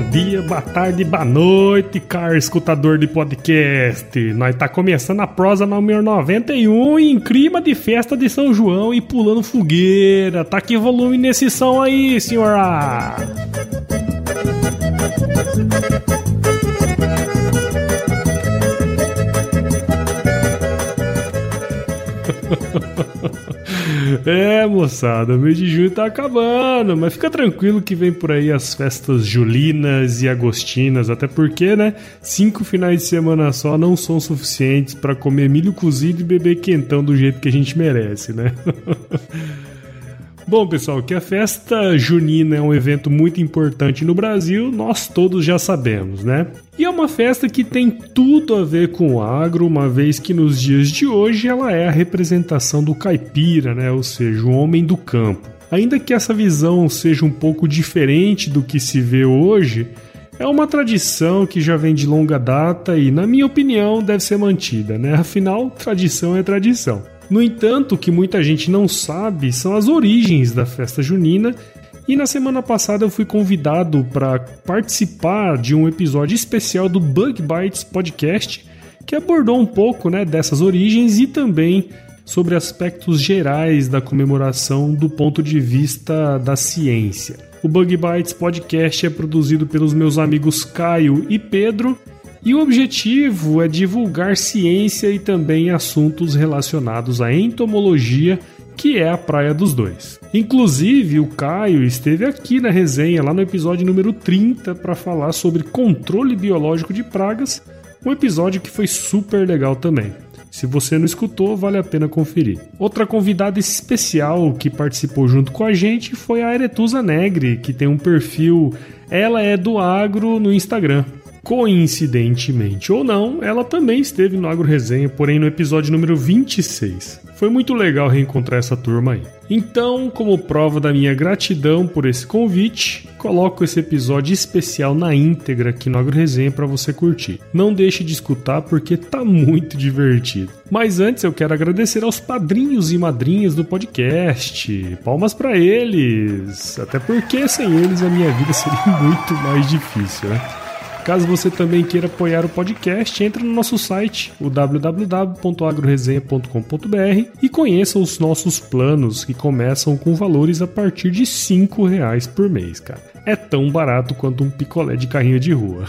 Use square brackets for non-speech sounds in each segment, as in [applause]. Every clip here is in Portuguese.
Bom dia, boa tarde, boa noite, caro escutador de podcast. Nós tá começando a prosa número 91 em clima de festa de São João e pulando fogueira. Tá que volume nesse som aí, senhora? É, moçada, o mês de junho tá acabando, mas fica tranquilo que vem por aí as festas julinas e agostinas, até porque, né, cinco finais de semana só não são suficientes para comer milho cozido e beber quentão do jeito que a gente merece, né? [laughs] Bom, pessoal, que a festa junina é um evento muito importante no Brasil, nós todos já sabemos, né? E é uma festa que tem tudo a ver com o agro, uma vez que nos dias de hoje ela é a representação do caipira, né? Ou seja, o homem do campo. Ainda que essa visão seja um pouco diferente do que se vê hoje, é uma tradição que já vem de longa data e, na minha opinião, deve ser mantida, né? Afinal, tradição é tradição. No entanto, o que muita gente não sabe são as origens da festa junina. E na semana passada eu fui convidado para participar de um episódio especial do Bug Bites Podcast, que abordou um pouco né, dessas origens e também sobre aspectos gerais da comemoração do ponto de vista da ciência. O Bug Bites Podcast é produzido pelos meus amigos Caio e Pedro e o objetivo é divulgar ciência e também assuntos relacionados à entomologia, que é a praia dos dois. Inclusive, o Caio esteve aqui na resenha, lá no episódio número 30, para falar sobre controle biológico de pragas, um episódio que foi super legal também. Se você não escutou, vale a pena conferir. Outra convidada especial que participou junto com a gente foi a Eretusa Negre, que tem um perfil Ela é do Agro no Instagram. Coincidentemente ou não, ela também esteve no Agro Resenha, porém no episódio número 26. Foi muito legal reencontrar essa turma aí. Então, como prova da minha gratidão por esse convite, coloco esse episódio especial na íntegra aqui no Agro Resenha para você curtir. Não deixe de escutar porque tá muito divertido. Mas antes eu quero agradecer aos padrinhos e madrinhas do podcast. Palmas para eles, até porque sem eles a minha vida seria [laughs] muito mais difícil, né? Caso você também queira apoiar o podcast, entre no nosso site, o www.agroresenha.com.br e conheça os nossos planos que começam com valores a partir de R$ reais por mês, cara. É tão barato quanto um picolé de carrinho de rua.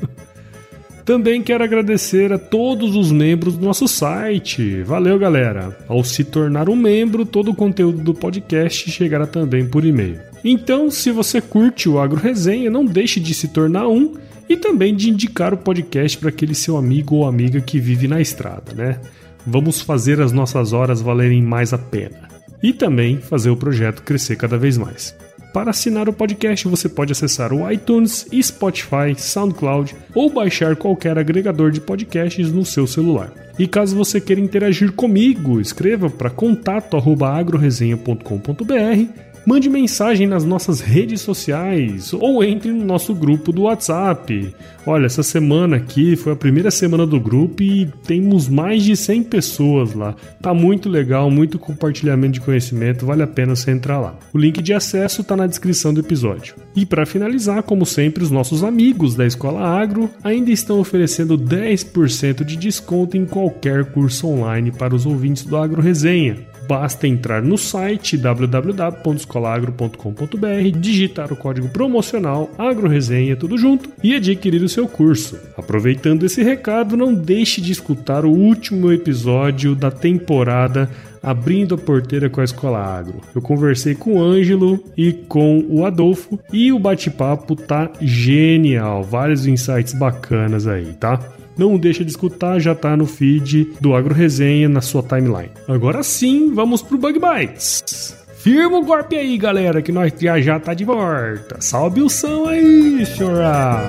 [laughs] Também quero agradecer a todos os membros do nosso site. Valeu, galera! Ao se tornar um membro, todo o conteúdo do podcast chegará também por e-mail. Então, se você curte o Agro Resenha, não deixe de se tornar um e também de indicar o podcast para aquele seu amigo ou amiga que vive na estrada, né? Vamos fazer as nossas horas valerem mais a pena. E também fazer o projeto crescer cada vez mais. Para assinar o podcast, você pode acessar o iTunes, Spotify, SoundCloud ou baixar qualquer agregador de podcasts no seu celular. E caso você queira interagir comigo, escreva para contato@agroresenha.com.br mande mensagem nas nossas redes sociais ou entre no nosso grupo do WhatsApp. Olha, essa semana aqui foi a primeira semana do grupo e temos mais de 100 pessoas lá. Tá muito legal, muito compartilhamento de conhecimento, vale a pena você entrar lá. O link de acesso tá na descrição do episódio. E para finalizar, como sempre, os nossos amigos da Escola Agro ainda estão oferecendo 10% de desconto em qualquer curso online para os ouvintes do Agro Resenha. Basta entrar no site www.escolagro.com.br, digitar o código promocional AgroResenha tudo junto e adquirir o seu curso. Aproveitando esse recado, não deixe de escutar o último episódio da temporada abrindo a porteira com a Escola Agro. Eu conversei com o Ângelo e com o Adolfo e o bate-papo tá genial, vários insights bacanas aí, tá? Não deixa de escutar, já tá no feed do Agro Resenha na sua timeline. Agora sim, vamos pro Bug Bites. Firma o golpe aí, galera, que nós já já tá de volta. Salve o som aí, chora!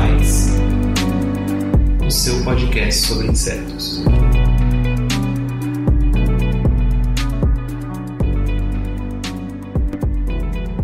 o seu podcast sobre insetos.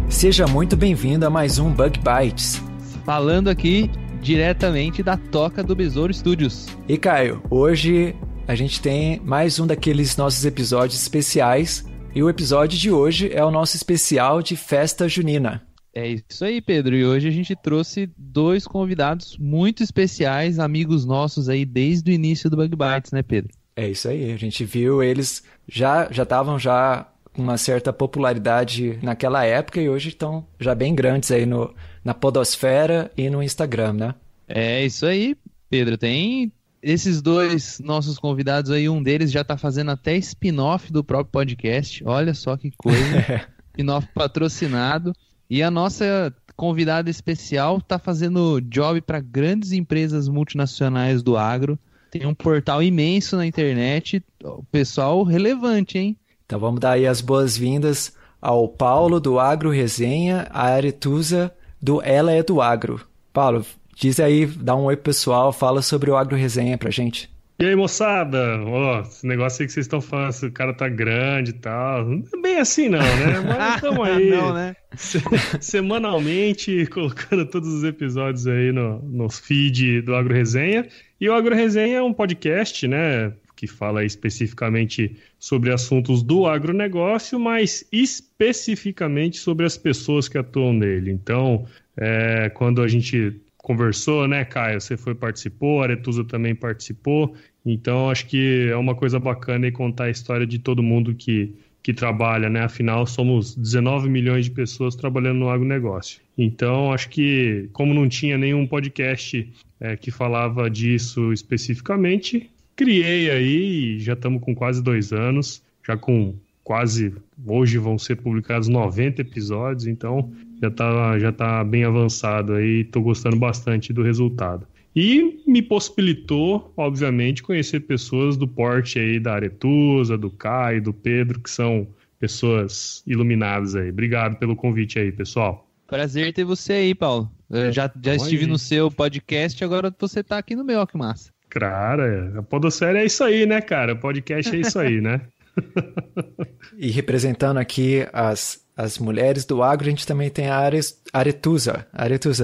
Seja muito bem-vindo a mais um Bug Bites. Falando aqui diretamente da toca do Besouro Studios. E Caio, hoje a gente tem mais um daqueles nossos episódios especiais. E o episódio de hoje é o nosso especial de festa junina. É isso aí, Pedro. E hoje a gente trouxe dois convidados muito especiais, amigos nossos aí desde o início do Bug Bites, né, Pedro? É isso aí, a gente viu eles já já estavam já com uma certa popularidade naquela época e hoje estão já bem grandes aí no, na podosfera e no Instagram, né? É isso aí, Pedro. Tem esses dois nossos convidados aí, um deles já tá fazendo até spin-off do próprio podcast. Olha só que coisa. [laughs] spin-off patrocinado. E a nossa convidada especial tá fazendo job para grandes empresas multinacionais do agro. Tem um portal imenso na internet. Pessoal relevante, hein? Então vamos dar aí as boas-vindas ao Paulo do Agro Resenha, a Aretusa do Ela é do Agro. Paulo, diz aí, dá um oi pessoal, fala sobre o Agro Resenha pra gente. E aí, moçada? Ó, esse negócio aí que vocês estão falando, o cara tá grande e tal. Não é bem assim, não, né? Mas [laughs] estamos aí. Não, né? se- semanalmente, colocando todos os episódios aí no, no feed do Agro Resenha. E o Agro Resenha é um podcast, né? Que fala especificamente sobre assuntos do agronegócio, mas especificamente sobre as pessoas que atuam nele. Então, é, quando a gente conversou, né, Caio? Você foi participou, Aretusa também participou. Então, acho que é uma coisa bacana aí contar a história de todo mundo que, que trabalha, né? Afinal, somos 19 milhões de pessoas trabalhando no agronegócio. Então, acho que, como não tinha nenhum podcast é, que falava disso especificamente, criei aí, já estamos com quase dois anos, já com quase, hoje vão ser publicados 90 episódios, então já tá, já tá bem avançado aí, tô gostando bastante do resultado. E me possibilitou, obviamente, conhecer pessoas do porte aí da Aretusa, do Caio, do Pedro, que são pessoas iluminadas aí. Obrigado pelo convite aí, pessoal. Prazer ter você aí, Paulo. Eu já, já Tamo estive no seu podcast, agora você tá aqui no meu, ó, que massa. Cara, a Podosfera é isso aí, né, cara? O podcast é isso aí, né? [laughs] [laughs] E representando aqui as, as mulheres do agro, a gente também tem a Ares-. Aretusa,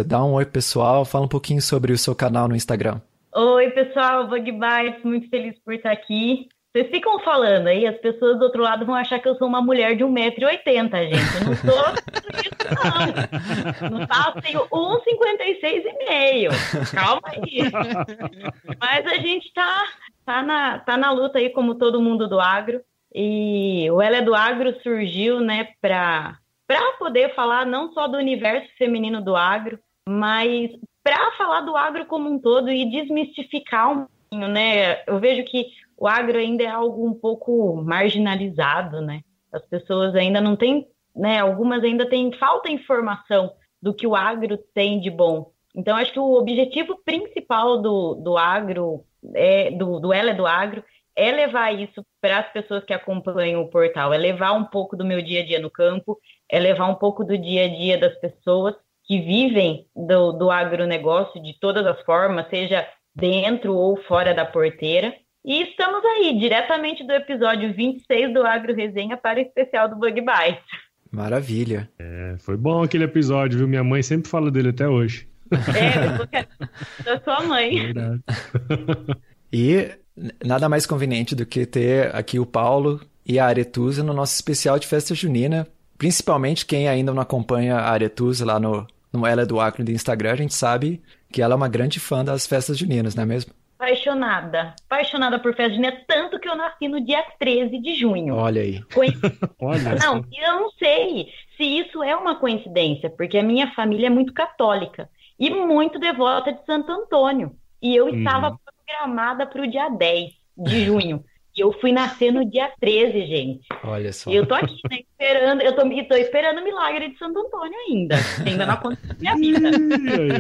dá um oi pessoal, fala um pouquinho sobre o seu canal no Instagram. Oi, pessoal, Bug Bites, muito feliz por estar aqui. Vocês ficam falando aí, as pessoas do outro lado vão achar que eu sou uma mulher de 1,80m, gente. Eu não sou isso, não. No fato, tenho 1,56,5. Calma aí. Mas a gente tá, tá, na, tá na luta aí, como todo mundo do agro. E o Ela é do Agro surgiu, né, para poder falar não só do universo feminino do agro, mas para falar do agro como um todo e desmistificar um pouquinho, né? Eu vejo que o agro ainda é algo um pouco marginalizado, né? As pessoas ainda não têm, né? Algumas ainda têm falta de informação do que o agro tem de bom. Então, acho que o objetivo principal do, do agro, é, do, do Ela é do Agro, é levar isso para as pessoas que acompanham o portal, é levar um pouco do meu dia a dia no campo, é levar um pouco do dia a dia das pessoas que vivem do, do agronegócio de todas as formas, seja dentro ou fora da porteira. E estamos aí, diretamente do episódio 26 do Agro Resenha para o especial do Bug Bites. Maravilha. É, foi bom aquele episódio, viu? Minha mãe sempre fala dele até hoje. É, da [laughs] sua mãe. Verdade. E nada mais conveniente do que ter aqui o Paulo e a Aretusa no nosso especial de festa junina. Principalmente quem ainda não acompanha a Aretusa lá no, no Ela do Acre do Instagram, a gente sabe que ela é uma grande fã das festas juninas, não é mesmo? Apaixonada. Apaixonada por festa junina, tanto que eu nasci no dia 13 de junho. Olha aí. [laughs] Olha. Não, eu não sei se isso é uma coincidência, porque a minha família é muito católica e muito devota de Santo Antônio. E eu estava Uhum. Programada para o dia 10 de [laughs] junho. E eu fui nascer no dia 13, gente. Olha só. E eu tô aqui, né, esperando, eu tô, tô esperando o milagre de Santo Antônio ainda. Ainda não aconteceu na minha vida.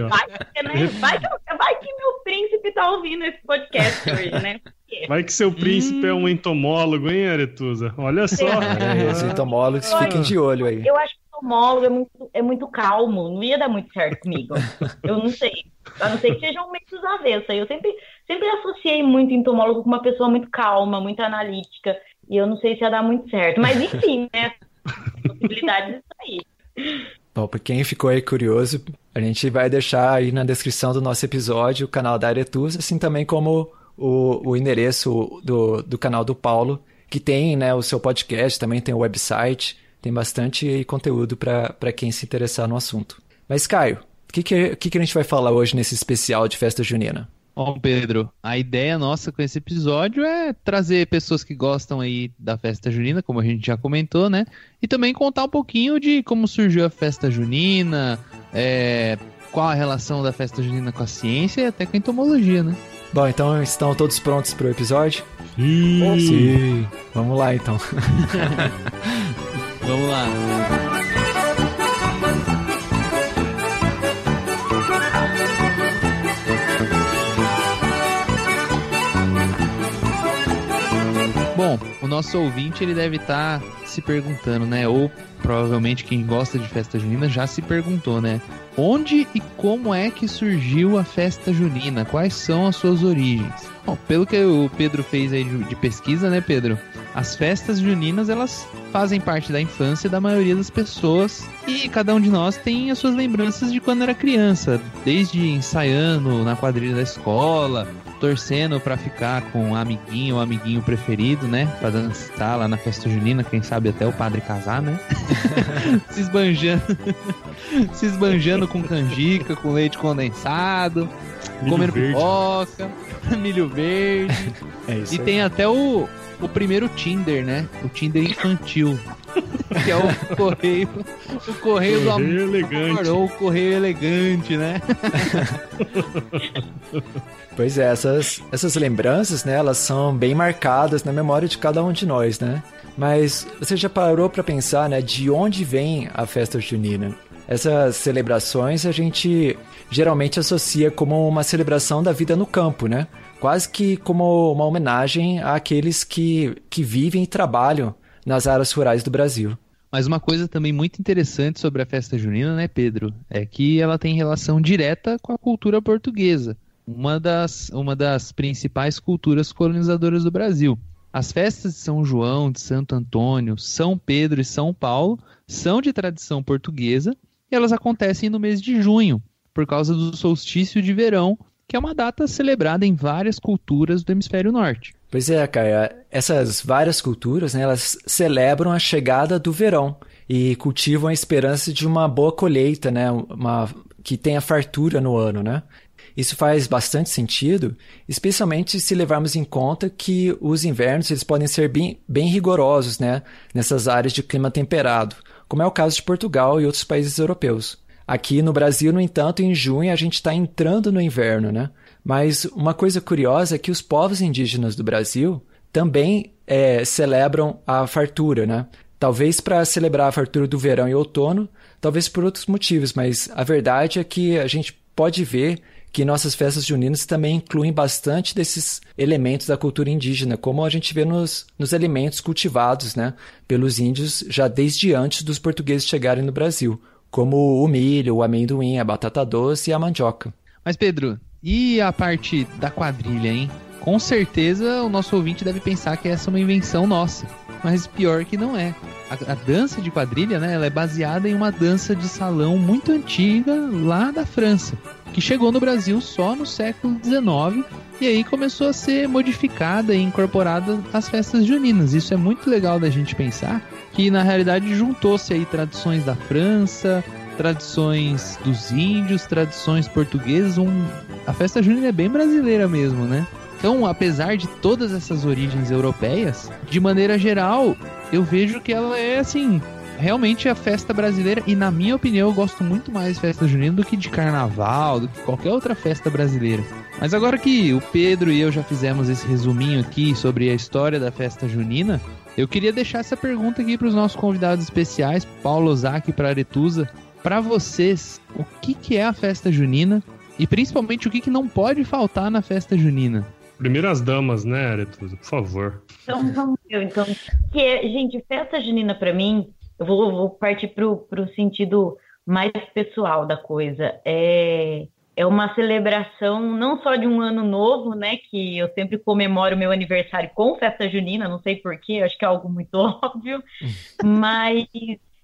Vai que, né? vai, que, vai que meu príncipe tá ouvindo esse podcast hoje, né? Vai que seu príncipe é um entomólogo, hein, Aretusa? Olha só. É, os entomólogos Olha. fiquem de olho aí. Eu acho que o entomólogo é muito, é muito calmo, não ia dar muito certo comigo. Eu não sei. A não ser que sejam meio dos avessos. aí Eu sempre, sempre associei muito entomólogo com uma pessoa muito calma, muito analítica. E eu não sei se ia dar muito certo. Mas enfim, né? [laughs] Possibilidades disso aí. Bom, para quem ficou aí curioso, a gente vai deixar aí na descrição do nosso episódio o canal da Aretusa, assim também como o, o endereço do, do canal do Paulo, que tem né, o seu podcast, também tem o website, tem bastante conteúdo para quem se interessar no assunto. Mas, Caio, o que, que, que, que a gente vai falar hoje nesse especial de festa junina? Bom, Pedro, a ideia nossa com esse episódio é trazer pessoas que gostam aí da festa junina, como a gente já comentou, né? E também contar um pouquinho de como surgiu a festa junina, é, qual a relação da festa junina com a ciência e até com a entomologia, né? Bom, então estão todos prontos para o episódio? Ih, Sim. Vamos lá, então. [laughs] Vamos lá. Bom, o nosso ouvinte ele deve estar se perguntando, né? Ou provavelmente quem gosta de festa junina já se perguntou, né? Onde e como é que surgiu a festa junina? Quais são as suas origens? Bom, pelo que o Pedro fez aí de pesquisa, né, Pedro? As festas juninas, elas fazem parte da infância da maioria das pessoas e cada um de nós tem as suas lembranças de quando era criança, desde ensaiando na quadrilha da escola, torcendo pra ficar com o amiguinho, o amiguinho preferido, né, Pra dançar lá na festa junina, quem sabe até o padre casar, né? [laughs] se esbanjando, [laughs] se esbanjando com canjica, com leite condensado, Milho comendo verde. pipoca, [laughs] milho verde. É isso E aí. tem até o, o primeiro Tinder, né? O Tinder infantil. que é o [laughs] correio. O correio do amor. Correio elegante. Ou o correio elegante, né? [laughs] Pois é, essas, essas lembranças, né, elas são bem marcadas na memória de cada um de nós, né? Mas você já parou para pensar, né, de onde vem a festa junina? Essas celebrações a gente geralmente associa como uma celebração da vida no campo, né? Quase que como uma homenagem àqueles que, que vivem e trabalham nas áreas rurais do Brasil. Mas uma coisa também muito interessante sobre a festa junina, né, Pedro? É que ela tem relação direta com a cultura portuguesa, uma das, uma das principais culturas colonizadoras do Brasil. As festas de São João, de Santo Antônio, São Pedro e São Paulo são de tradição portuguesa e elas acontecem no mês de junho, por causa do solstício de verão, que é uma data celebrada em várias culturas do hemisfério norte. Pois é, Caia, essas várias culturas, né, elas celebram a chegada do verão e cultivam a esperança de uma boa colheita, né, uma, que tenha fartura no ano, né? Isso faz bastante sentido, especialmente se levarmos em conta que os invernos eles podem ser bem, bem rigorosos, né, nessas áreas de clima temperado, como é o caso de Portugal e outros países europeus. Aqui no Brasil, no entanto, em junho a gente está entrando no inverno, né? Mas uma coisa curiosa é que os povos indígenas do Brasil também é, celebram a fartura, né? Talvez para celebrar a fartura do verão e outono, talvez por outros motivos, mas a verdade é que a gente pode ver que nossas festas juninas também incluem bastante desses elementos da cultura indígena, como a gente vê nos, nos alimentos cultivados né, pelos índios já desde antes dos portugueses chegarem no Brasil, como o milho, o amendoim, a batata doce e a mandioca. Mas Pedro, e a parte da quadrilha, hein? Com certeza o nosso ouvinte deve pensar que essa é uma invenção nossa, mas pior que não é. A, a, dança de quadrilha, né, ela é baseada em uma dança de salão muito antiga lá da França, que chegou no Brasil só no século XIX e aí começou a ser modificada e incorporada às festas juninas. Isso é muito legal da gente pensar que na realidade juntou-se aí tradições da França, tradições dos índios, tradições portuguesas. Um... A festa junina é bem brasileira mesmo, né? Então, apesar de todas essas origens europeias, de maneira geral, eu vejo que ela é assim, realmente a festa brasileira e na minha opinião eu gosto muito mais de festa junina do que de carnaval, do que qualquer outra festa brasileira. Mas agora que o Pedro e eu já fizemos esse resuminho aqui sobre a história da festa junina, eu queria deixar essa pergunta aqui para os nossos convidados especiais, Paulo Zac e para Aretusa. Para vocês, o que, que é a festa junina e principalmente o que, que não pode faltar na festa junina? Primeiras damas, né, Aretusa, por favor. Então vamos ver, então. Que é, gente, festa junina para mim, eu vou, vou partir para o sentido mais pessoal da coisa. É, é uma celebração não só de um ano novo, né? Que eu sempre comemoro meu aniversário com festa junina, não sei porquê, acho que é algo muito [laughs] óbvio, mas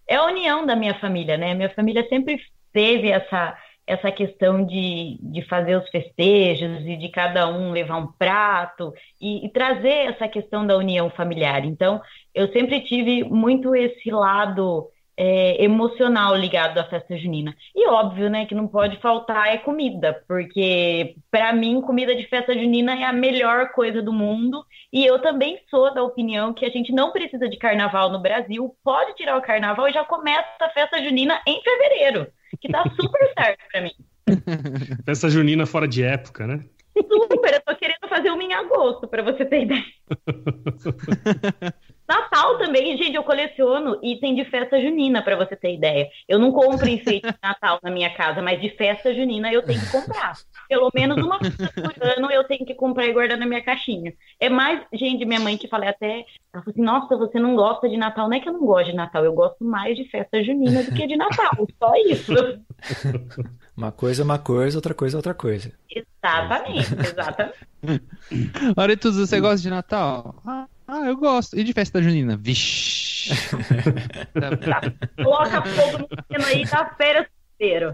é a união da minha família, né? Minha família sempre teve essa essa questão de, de fazer os festejos e de cada um levar um prato e, e, trazer essa questão da união familiar. Então, eu sempre tive muito esse lado é, emocional ligado à festa junina. E óbvio, né, que não pode faltar é comida, porque para mim comida de festa junina é a melhor coisa do mundo. E eu também sou da opinião que a gente não precisa de carnaval no Brasil, pode tirar o carnaval e já começa a festa junina em fevereiro, que tá super [laughs] certo para mim. Festa junina fora de época, né? Super, eu tô querendo fazer uma em agosto, para você ter ideia. [laughs] Natal também, gente, eu coleciono item de festa junina, para você ter ideia. Eu não compro enfeite de Natal na minha casa, mas de festa junina eu tenho que comprar. Pelo menos uma vez por ano eu tenho que comprar e guardar na minha caixinha. É mais, gente, minha mãe que falei até, ela falou assim, nossa, você não gosta de Natal. Não é que eu não gosto de Natal, eu gosto mais de festa junina do que de Natal, só isso. [laughs] Uma coisa é uma coisa, outra coisa é outra coisa. Exatamente, exatamente. [laughs] Aretus, você gosta de Natal? Ah, ah, eu gosto. E de festa junina? Vixe. tá. [laughs] Coloca fogo no sino aí da feira inteiro.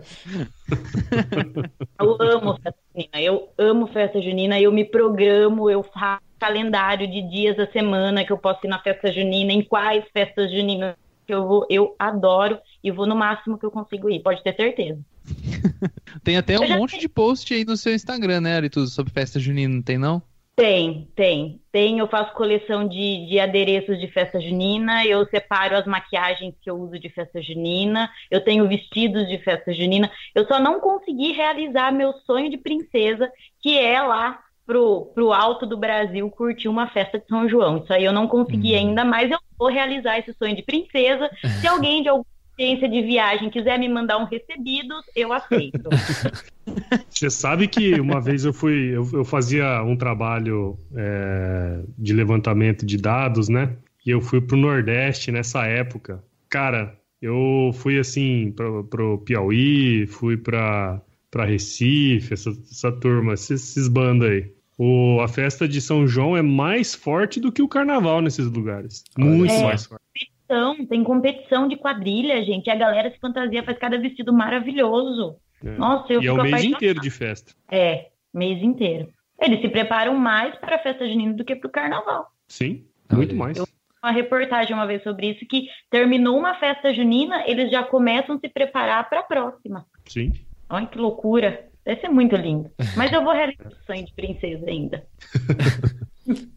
Eu amo festa junina. Eu amo festa junina. Eu me programo, eu faço calendário de dias da semana que eu posso ir na festa junina, em quais festas juninas que eu vou. Eu adoro e vou no máximo que eu consigo ir, pode ter certeza. [laughs] tem até um monte de post aí no seu Instagram, né, Aritus, sobre festa junina, não tem não? Tem, tem. Tem, eu faço coleção de, de adereços de festa junina, eu separo as maquiagens que eu uso de festa junina, eu tenho vestidos de festa junina. Eu só não consegui realizar meu sonho de princesa, que é lá pro, pro alto do Brasil curtir uma festa de São João. Isso aí eu não consegui uhum. ainda, mas eu vou realizar esse sonho de princesa. [laughs] Se alguém de algum agência de viagem quiser me mandar um recebido, eu aceito. [laughs] Você sabe que uma vez eu fui, eu, eu fazia um trabalho é, de levantamento de dados, né? E eu fui pro Nordeste nessa época. Cara, eu fui assim pro, pro Piauí, fui pra, pra Recife, essa, essa turma, esses, esses bandos aí. O, a festa de São João é mais forte do que o carnaval nesses lugares. Muito é. mais forte competição, tem competição de quadrilha, gente. E a galera se fantasia, faz cada vestido maravilhoso. É. Nossa, eu e é o mês apaixonada. inteiro de festa. É, mês inteiro. Eles se preparam mais para a festa junina do que para o carnaval. Sim, muito mais. Eu uma reportagem uma vez sobre isso que terminou uma festa junina, eles já começam a se preparar para a próxima. Sim. Olha que loucura. Deve ser muito lindo. [laughs] Mas eu vou realizar o sonho de princesa ainda. [laughs]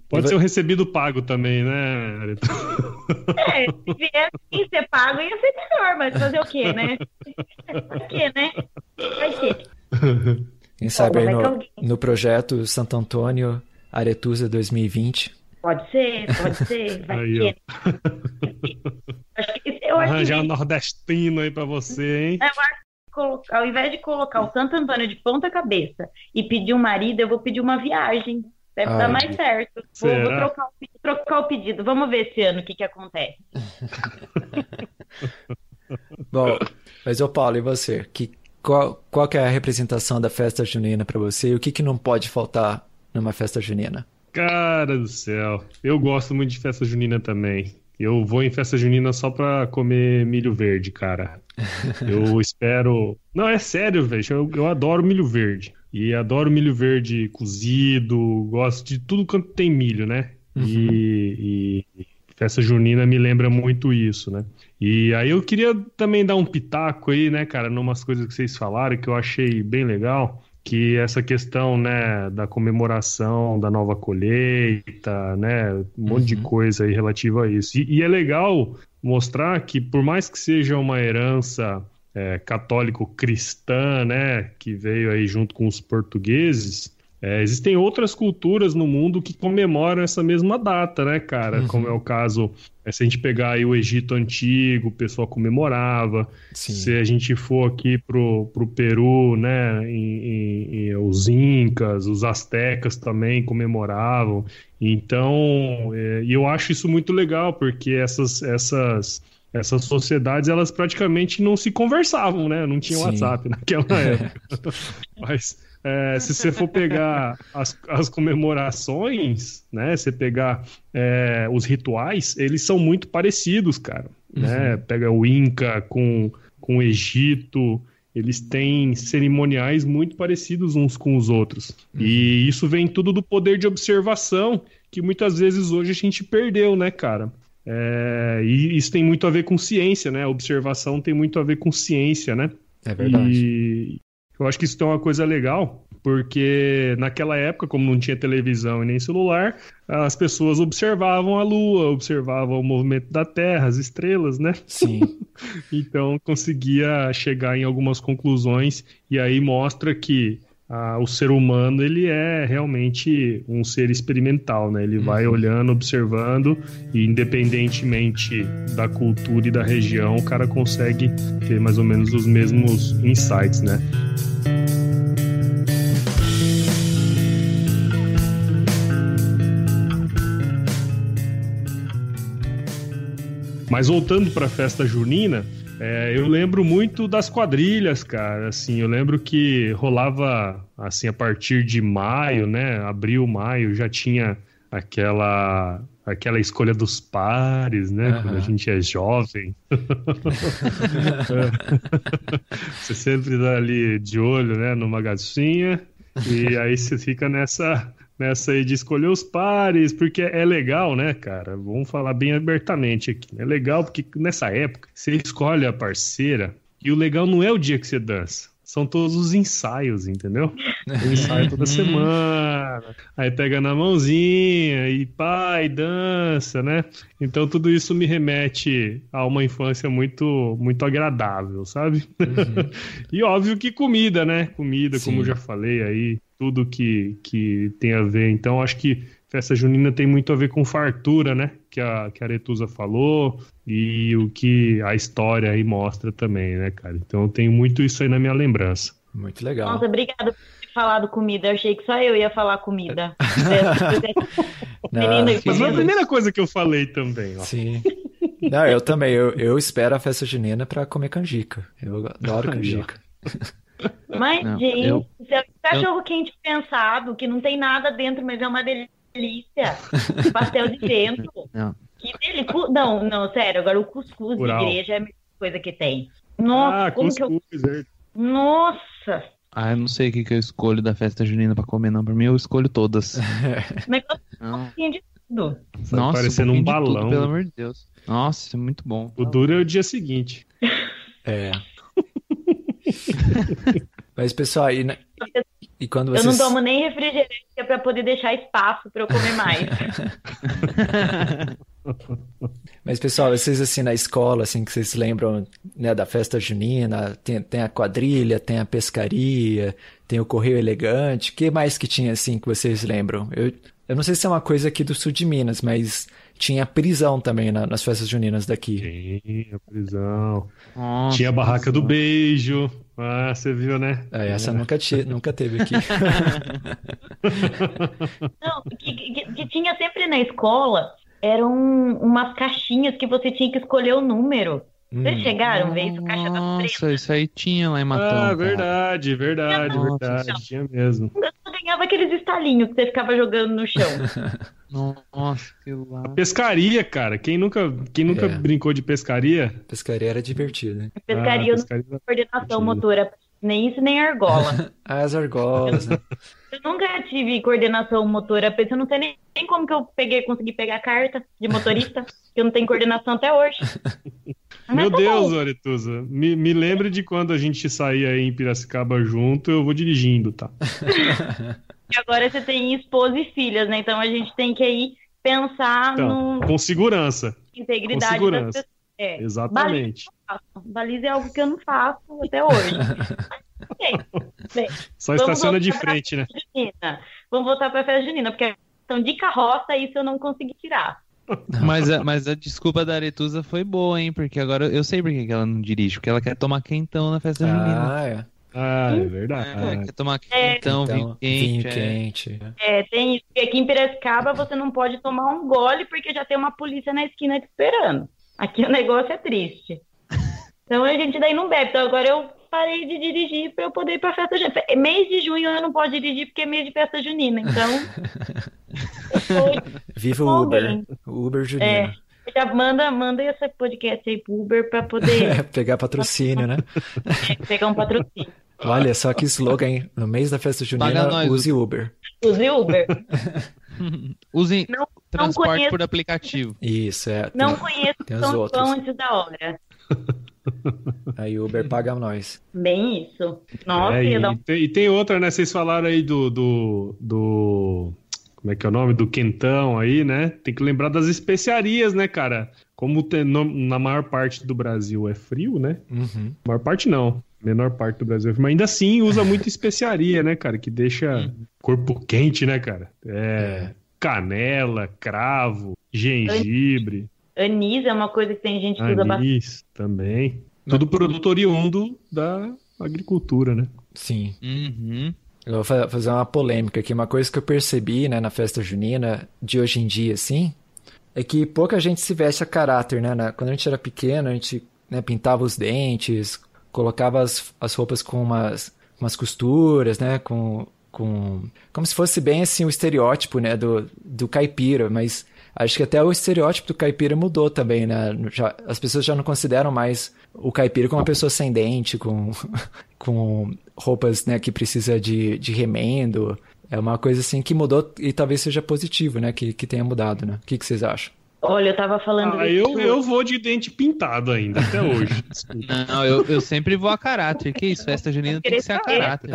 Pode ser o recebido pago também, né, Areta? É, se vier sem ser pago ia ser melhor, mas fazer o quê, né? Vai quê, né? Vai quê? Quem sabe aí no, no projeto Santo Antônio Aretusa 2020. Pode ser, pode ser. Vai aí, quê? Acho que, eu Arranjar acho que... um nordestino aí pra você, hein? Eu acho que ao invés de colocar o Santo Antônio de ponta cabeça e pedir um marido, eu vou pedir uma viagem. Deve Ai, dar mais certo. Vou, vou, trocar, o, trocar, o, pedido. Vamos ver esse ano o que, que acontece. [laughs] Bom, mas ô Paulo, e você? Que, qual, qual que é a representação da festa junina para você? E o que, que não pode faltar numa festa junina? Cara do céu, eu gosto muito de festa junina também. Eu vou em festa junina só pra comer milho verde, cara. [laughs] Eu espero. Não, é sério, velho. Eu, eu adoro milho verde. E adoro milho verde cozido, gosto de tudo quanto tem milho, né? Uhum. E, e, festa junina me lembra muito isso, né? E aí eu queria também dar um pitaco aí, né, cara, numas coisas que vocês falaram que eu achei bem legal que essa questão né, da comemoração da nova colheita, né, um monte de uhum. coisa aí relativa a isso. E, e, é legal mostrar que, por mais que seja uma herança é, católico-cristã, né, que veio aí junto com os portugueses, é, existem outras culturas no mundo que comemoram essa mesma data, né, cara? Uhum. Como é o caso, é, se a gente pegar aí o Egito Antigo, o pessoal comemorava. Sim. Se a gente for aqui pro, pro Peru, né, em, em, em, os Incas, os Aztecas também comemoravam. Então, é, e eu acho isso muito legal, porque essas, essas, essas sociedades, elas praticamente não se conversavam, né? Não tinha WhatsApp [laughs] naquela época. Mas é, se você for pegar as, as comemorações, né? Você pegar é, os rituais, eles são muito parecidos, cara. Né? Uhum. Né? Pega o Inca com, com o Egito, eles têm cerimoniais muito parecidos uns com os outros. Uhum. E isso vem tudo do poder de observação que muitas vezes hoje a gente perdeu, né, cara? É, e isso tem muito a ver com ciência, né? A observação tem muito a ver com ciência, né? É verdade. E, eu acho que isso é uma coisa legal, porque naquela época, como não tinha televisão e nem celular, as pessoas observavam a Lua, observavam o movimento da Terra, as estrelas, né? Sim. [laughs] então conseguia chegar em algumas conclusões e aí mostra que ah, o ser humano ele é realmente um ser experimental, né? Ele vai uhum. olhando, observando e independentemente da cultura e da região, o cara consegue ter mais ou menos os mesmos insights, né? Mas voltando para a festa junina, é, eu lembro muito das quadrilhas, cara. Assim, eu lembro que rolava assim a partir de maio, né? Abril, maio, já tinha aquela aquela escolha dos pares, né? Uhum. Quando a gente é jovem. [laughs] você sempre tá ali de olho, né? Numa gatinha. E aí você fica nessa nessa aí de escolher os pares, porque é legal, né, cara? Vamos falar bem abertamente aqui. É legal porque nessa época você escolhe a parceira e o legal não é o dia que você dança. São todos os ensaios, entendeu? [laughs] O ensaio toda semana, aí pega na mãozinha e pai, dança, né? Então tudo isso me remete a uma infância muito muito agradável, sabe? Uhum. [laughs] e óbvio que comida, né? Comida, Sim. como eu já falei aí, tudo que, que tem a ver. Então, acho que festa junina tem muito a ver com fartura, né? Que a, que a Aretusa falou e o que a história aí mostra também, né, cara? Então, eu tenho muito isso aí na minha lembrança. Muito legal. Nossa, obrigada por ter falado comida. Eu achei que só eu ia falar comida. [laughs] Não, Mas foi a primeira coisa que eu falei também, ó. Sim. Não, eu também. Eu, eu espero a festa junina para comer canjica. Eu adoro canjica. [laughs] Mas, não, gente, eu, é cachorro eu... quente pensado, que não tem nada dentro, mas é uma delícia. Pastel de vento. [laughs] Não. Que dele... Não, não, sério, agora o cuscuz Rural. de igreja é a melhor coisa que tem. Nossa, ah, como cuscuz, que eu... É. Nossa! Ah, eu não sei o que, que eu escolho da festa junina pra comer, não. Pra mim, eu escolho todas. [laughs] Mas eu de tudo. Nossa, parecendo um, um balão. Tudo, pelo amor de Deus. Nossa, é muito bom. O duro é o dia seguinte. [laughs] É. [laughs] Mas, pessoal, e, e quando vocês... Eu não tomo nem refrigerante é para poder deixar espaço para eu comer mais. [laughs] Mas, pessoal, vocês assim na escola, assim, que vocês lembram né, da festa junina, tem, tem a quadrilha, tem a pescaria, tem o correio elegante, o que mais que tinha assim que vocês lembram? Eu, eu não sei se é uma coisa aqui do sul de Minas, mas tinha prisão também na, nas festas juninas daqui. Tinha prisão. Nossa, tinha a barraca do beijo. Ah, você viu, né? É, essa é. Nunca, te, nunca teve aqui. [laughs] Não, que, que, que, tinha sempre na escola eram umas caixinhas que você tinha que escolher o número. Vocês hum. chegaram a ver isso? Caixa Nossa, isso aí tinha lá em Matão. Ah, verdade, verdade, verdade. Tinha mesmo. Eu ganhava aqueles estalinhos que você ficava jogando no chão. [laughs] Nossa, que lá. Pescaria, cara. Quem nunca, quem nunca É. brincou de pescaria? Pescaria era divertido, né? Pescaria, eu não pescaria... tenho coordenação Mentira. motora, nem isso, nem argola. [laughs] As argolas, né? [laughs] Eu nunca tive coordenação motora, eu não sei nem, nem como que eu peguei, consegui pegar a carta de motorista, [laughs] que eu não tenho coordenação até hoje. Mas Meu tá Deus, bom. Aretusa. Me, me lembre de quando a gente saía aí em Piracicaba junto, eu vou dirigindo, tá? E agora você tem esposa e filhas, né? Então a gente tem que aí pensar Então, no com segurança. integridade com segurança. das pessoas. É. Exatamente. Baliza é algo que eu não faço até hoje. [laughs] Bem, bem, Só estaciona de frente, né? junina. Vamos voltar para a festa junina, porque a questão de carroça, isso eu não consegui tirar. Mas a, mas a desculpa da Aretusa foi boa, hein? Porque agora eu sei por que que ela não dirige. Porque ela quer tomar quentão na festa junina. Ah, é. Ah, é É, verdade. quer tomar É. quentão, vinho Então, vinho quente. é. quente. É, tem isso. Porque aqui em Piracicaba você não pode tomar um gole porque já tem uma polícia na esquina te esperando. Aqui o negócio é triste. Então a gente daí não bebe. Então agora eu parei de dirigir para eu poder ir para festa junina. Mês de junho eu não posso dirigir porque é mês de festa junina. Então [laughs] Viva o Uber. Uber Junino. É. já manda, manda esse podcast aí pro Uber para poder [laughs] Pegar patrocínio, né? [laughs] pegar um patrocínio. Olha só que slogan, hein? No mês da festa junina, use Uber. Use Uber. [laughs] Usem Não- transporte conheço. por aplicativo. Isso, é. Não Tem- conheço tem São outros. João antes da hora. Aí o Uber paga nós. Bem isso. Nossa, É, e, tem, e tem outra, né? Vocês falaram aí do, do, do- Como é que é o nome? Do quentão aí, né? Tem que lembrar das especiarias, né, cara? Como tem- no- na maior parte do Brasil é frio, né? Uhum. Maior parte não. Menor parte do Brasil. é frio, Mas ainda assim usa muita [laughs] especiaria, né, cara? Que deixa corpo quente, né, cara? É. Canela, cravo, gengibre, Anis é uma coisa que tem gente que usa bastante. anis também. Tudo produto oriundo da agricultura, né? Sim. Uhum. Eu vou fa- fazer uma polêmica aqui. Uma coisa que eu percebi, né, na festa junina de hoje em dia, assim, é que pouca gente se veste a caráter, né? Quando a gente era pequeno, a gente né, pintava os dentes, colocava as, as roupas com umas, umas costuras, né? Com, com... Como se fosse bem, assim, o estereótipo, né? Do, do caipira, mas acho que até o estereótipo do caipira mudou também, né? Já, as pessoas já não consideram mais o caipira como uma pessoa sem dente, com, [laughs] com roupas, né, que precisa de, de remendo. É uma coisa, assim, que mudou e talvez seja positivo, né? Que, que tenha mudado, né? O que, que vocês acham? Olha, eu tava falando Ah, eu, eu vou de dente pintado ainda, até hoje. [laughs] Não, eu, eu sempre vou a caráter. Que isso? Festa junina tem que ser a caráter.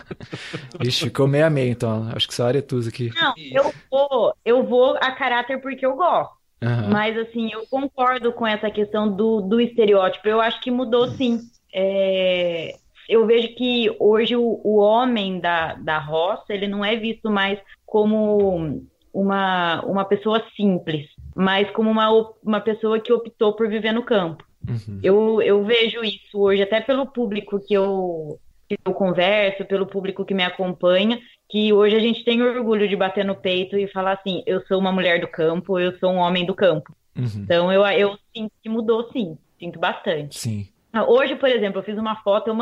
[laughs] Ixi, ficou meio a meio, então. Acho que só Aretusa aqui. Não, eu vou, eu vou a caráter porque eu gosto. Aham. Mas assim, eu concordo com essa questão do, do estereótipo. Eu acho que mudou sim. É, eu vejo que hoje o, o homem da, da roça, ele não é visto mais como uma, uma pessoa simples, mas como uma, uma pessoa que optou por viver no campo. Uhum. Eu, eu vejo isso hoje, até pelo público que eu, que eu converso, pelo público que me acompanha, que hoje a gente tem orgulho de bater no peito e falar assim: eu sou uma mulher do campo, eu sou um homem do campo. Uhum. Então eu, eu sinto que mudou sim, sinto bastante. Sim. Ah, Hoje, por exemplo, eu fiz uma foto, eu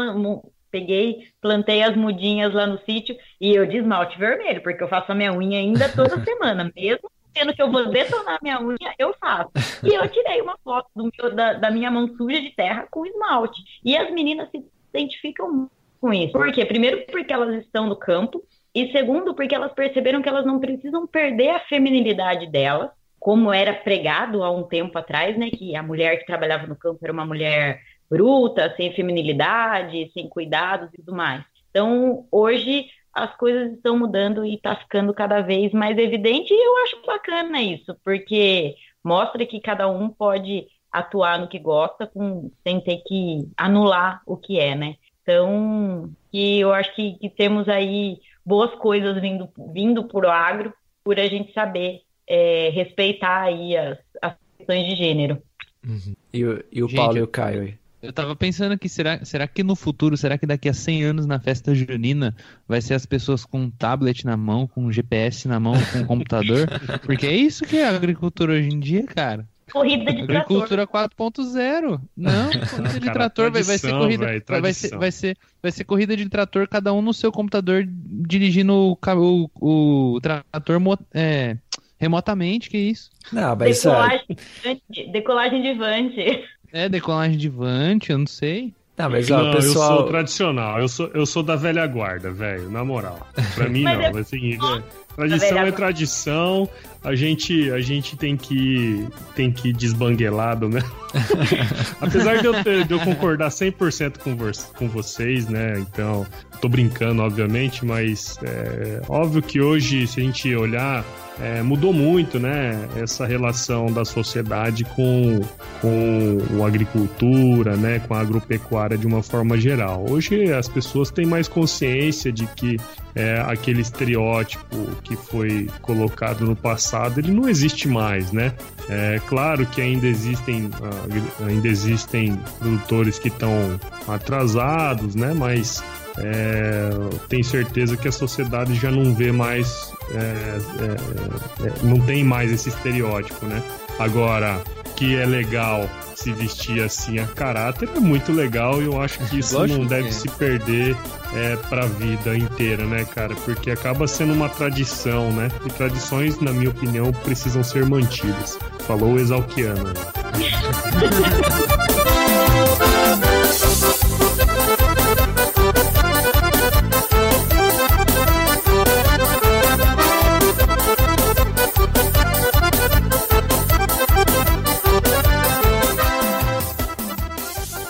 peguei, plantei as mudinhas lá no sítio e eu de esmalte vermelho, porque eu faço a minha unha ainda toda [laughs] semana, mesmo sendo que eu vou detonar minha unha, eu faço. E eu tirei uma foto meu- da, da minha mão suja de terra com esmalte. E as meninas se identificam com isso. Por quê? Primeiro, porque elas estão no campo, e segundo, porque elas perceberam que elas não precisam perder a feminilidade delas, como era pregado há um tempo atrás, né? Que a mulher que trabalhava no campo era uma mulher bruta, sem feminilidade, sem cuidados e tudo mais. Então, hoje as coisas estão mudando e está ficando cada vez mais evidente, e eu acho bacana isso, porque mostra que cada um pode atuar no que gosta com, sem ter que anular o que é, né? Então, que eu acho que, que temos aí boas coisas vindo, vindo por agro, por a gente saber é, respeitar aí as, as questões de gênero. Uhum. E o, e o Gente, Paulo e o Caio aí? Eu tava pensando aqui, será, será que no futuro, será que daqui a 100 anos na festa junina vai ser as pessoas com um tablet na mão, com um GPS na mão, com um computador? [laughs] Porque é isso que é a agricultura hoje em dia, cara. Corrida de trator. Agricultura 4.0. Não, [laughs] corrida de trator vai, vai ser corrida. véi, vai, ser, vai, ser, vai ser corrida de trator, cada um no seu computador dirigindo o, ca- o, o trator é, remotamente, que isso? Não, mas isso é- Decolagem de vante. Decolagem de vante. É, decolagem de vante, eu não sei. Não, mas ó, não, pessoal. eu sou tradicional, eu sou, eu sou da velha guarda, velho, na moral. Pra [laughs] mim não, é- assim, é- tradição é tradição, a gente, a gente tem que tem que ir desbanguelado, né? [laughs] Apesar de eu, ter- de eu concordar 100% com, vo- com vocês, né? Então, tô brincando, obviamente, mas é óbvio que hoje, se a gente olhar, é, mudou muito, né? Essa relação da sociedade com, com a agricultura, né? Com a agropecuária de uma forma geral. Hoje as pessoas têm mais consciência de que é, aquele estereótipo que foi colocado no passado, ele não existe mais, né? É claro que ainda existem, ah, ainda existem produtores que estão atrasados, né? Mas é, tenho certeza que a sociedade já não vê mais, é, é, é, não tem mais esse estereótipo, né? Agora, que é legal se vestir assim a caráter é muito legal e eu acho que isso Lógico não que deve é. se perder é, pra vida inteira, né, cara? Porque acaba sendo uma tradição, né? E tradições, na minha opinião, precisam ser mantidas. Falou o Exalquiano. [laughs]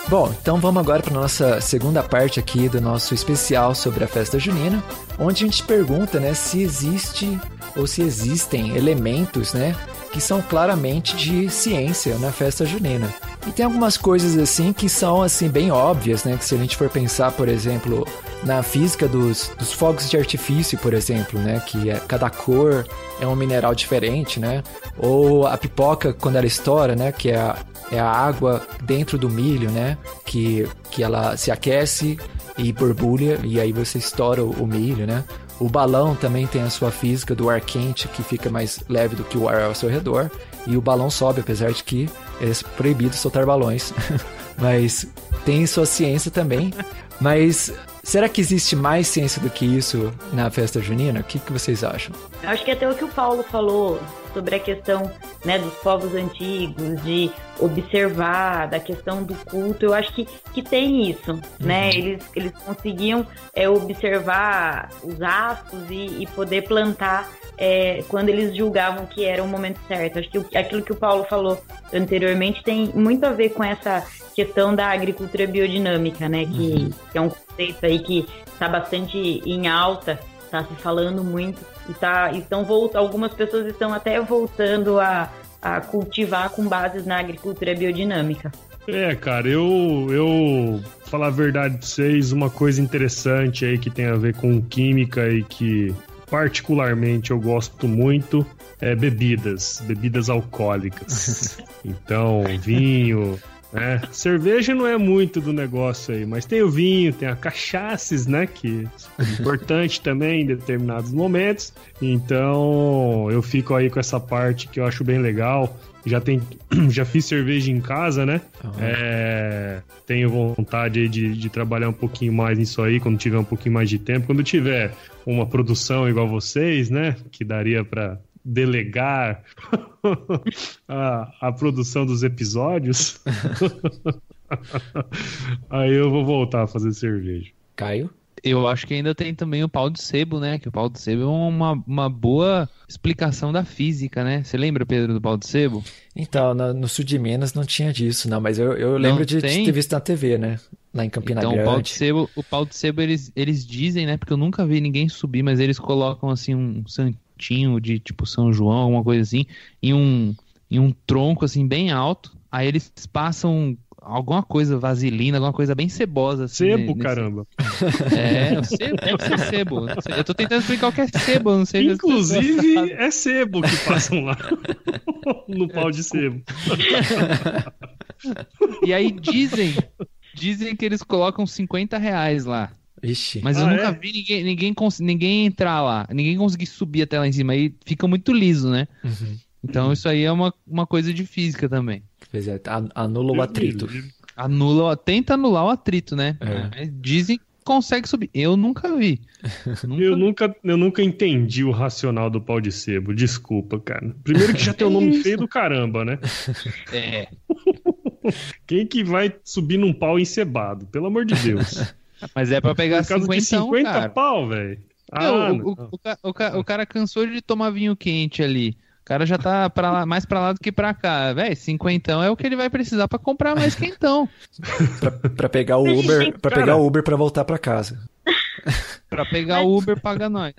Bom, então vamos agora para nossa segunda parte aqui do nosso especial sobre a festa junina, onde a gente pergunta, né, se existe ou se existem elementos, né, que são claramente de ciência na festa junina. E tem algumas coisas assim que são assim bem óbvias, né, que se a gente for pensar, por exemplo, na física dos, dos fogos de artifício, por exemplo, né, que é, cada cor é um mineral diferente, né, ou a pipoca quando ela estoura, né, que é a, é a água dentro do milho, né? Que, que ela se aquece e borbulha e aí você estoura o, o milho, né? O balão também tem a sua física do ar quente que fica mais leve do que o ar ao seu redor e o balão sobe, apesar de que é proibido soltar balões. [laughs] Mas tem sua ciência também. Mas será que existe mais ciência do que isso na festa junina? O que, que vocês acham? Acho que até o que o Paulo falou sobre a questão né, dos povos antigos, de observar, da questão do culto, eu acho que, que tem isso, né? Eles, eles conseguiam é, observar os astros e, e poder plantar é, quando eles julgavam que era o momento certo. Acho que aquilo que o Paulo falou anteriormente tem muito a ver com essa questão da agricultura biodinâmica, né? Que, que é um conceito aí que está bastante em alta, está se falando muito e tá, estão voltando, algumas pessoas estão até voltando a, a cultivar com bases na agricultura biodinâmica. É, cara, eu, eu falar a verdade pra vocês, uma coisa interessante aí que tem a ver com química e que particularmente eu gosto muito é bebidas, bebidas alcoólicas. [laughs] Então, vinho, né? Cerveja não é muito do negócio aí, mas tem o vinho, tem a cachaças, né? Que é importante [laughs] também em determinados momentos. Então, eu fico aí com essa parte que eu acho bem legal. Já, tem, [clears throat] já fiz cerveja em casa, né? É, tenho vontade aí de, de trabalhar um pouquinho mais nisso aí quando tiver um pouquinho mais de tempo. Quando tiver uma produção igual vocês, né? Que daria para delegar [laughs] a, a produção dos episódios. [laughs] aí eu vou voltar a fazer cerveja. Caio? Eu acho que ainda tem também o pau de sebo, né? Que o pau de sebo é uma, uma boa explicação da física, né? Você lembra, Pedro, do pau de sebo? Então, no, no sul de Minas não tinha disso, não, mas eu, eu lembro de, de ter visto na TV, né? Lá em Campina então, o pau de Grande. sebo, o pau de sebo eles, eles dizem, né? Porque eu nunca vi ninguém subir, mas eles colocam assim um santinho de tipo São João, alguma coisa assim, em um, em um tronco assim bem alto. Aí eles passam alguma coisa, vaselina, alguma coisa bem cebosa. Assim, Sebo, nesse- caramba. É, sebo, deve ser sebo. Eu tô tentando explicar o que é sebo, não sei se Inclusive, sabem. é sebo que passam lá. [laughs] no pau de sebo. [laughs] E aí dizem, dizem que eles colocam 50 reais lá. Ixi. Mas eu Ah, nunca é? vi ninguém, ninguém, ninguém entrar lá, ninguém conseguir subir até lá em cima. Aí fica muito liso, né? Uhum. Então isso aí é uma, uma coisa de física também. Pois é, an- anula o atrito. Anula, tenta anular o atrito, né? É. É, Dizem que consegue subir. Eu nunca vi. [laughs] Nunca Eu vi. nunca, eu nunca entendi o racional do pau de sebo. Desculpa, cara. Primeiro que já tem um [laughs] nome feio do caramba, né? É. [laughs] Quem que vai subir num pau encebado? Pelo amor de Deus. Mas é pra pegar Por causa 50, de 50 cara. pau, velho. Ah, o, o- o o ca- o cara cansou de tomar vinho quente ali. O cara já tá pra lá- mais pra lá do que pra cá. Véi, cinquentão é o que ele vai precisar pra comprar mais quentão. [laughs] Pra, pra pegar o Uber, pra pegar o Uber pra voltar pra casa. [laughs] Pra pegar o Uber, paga nós.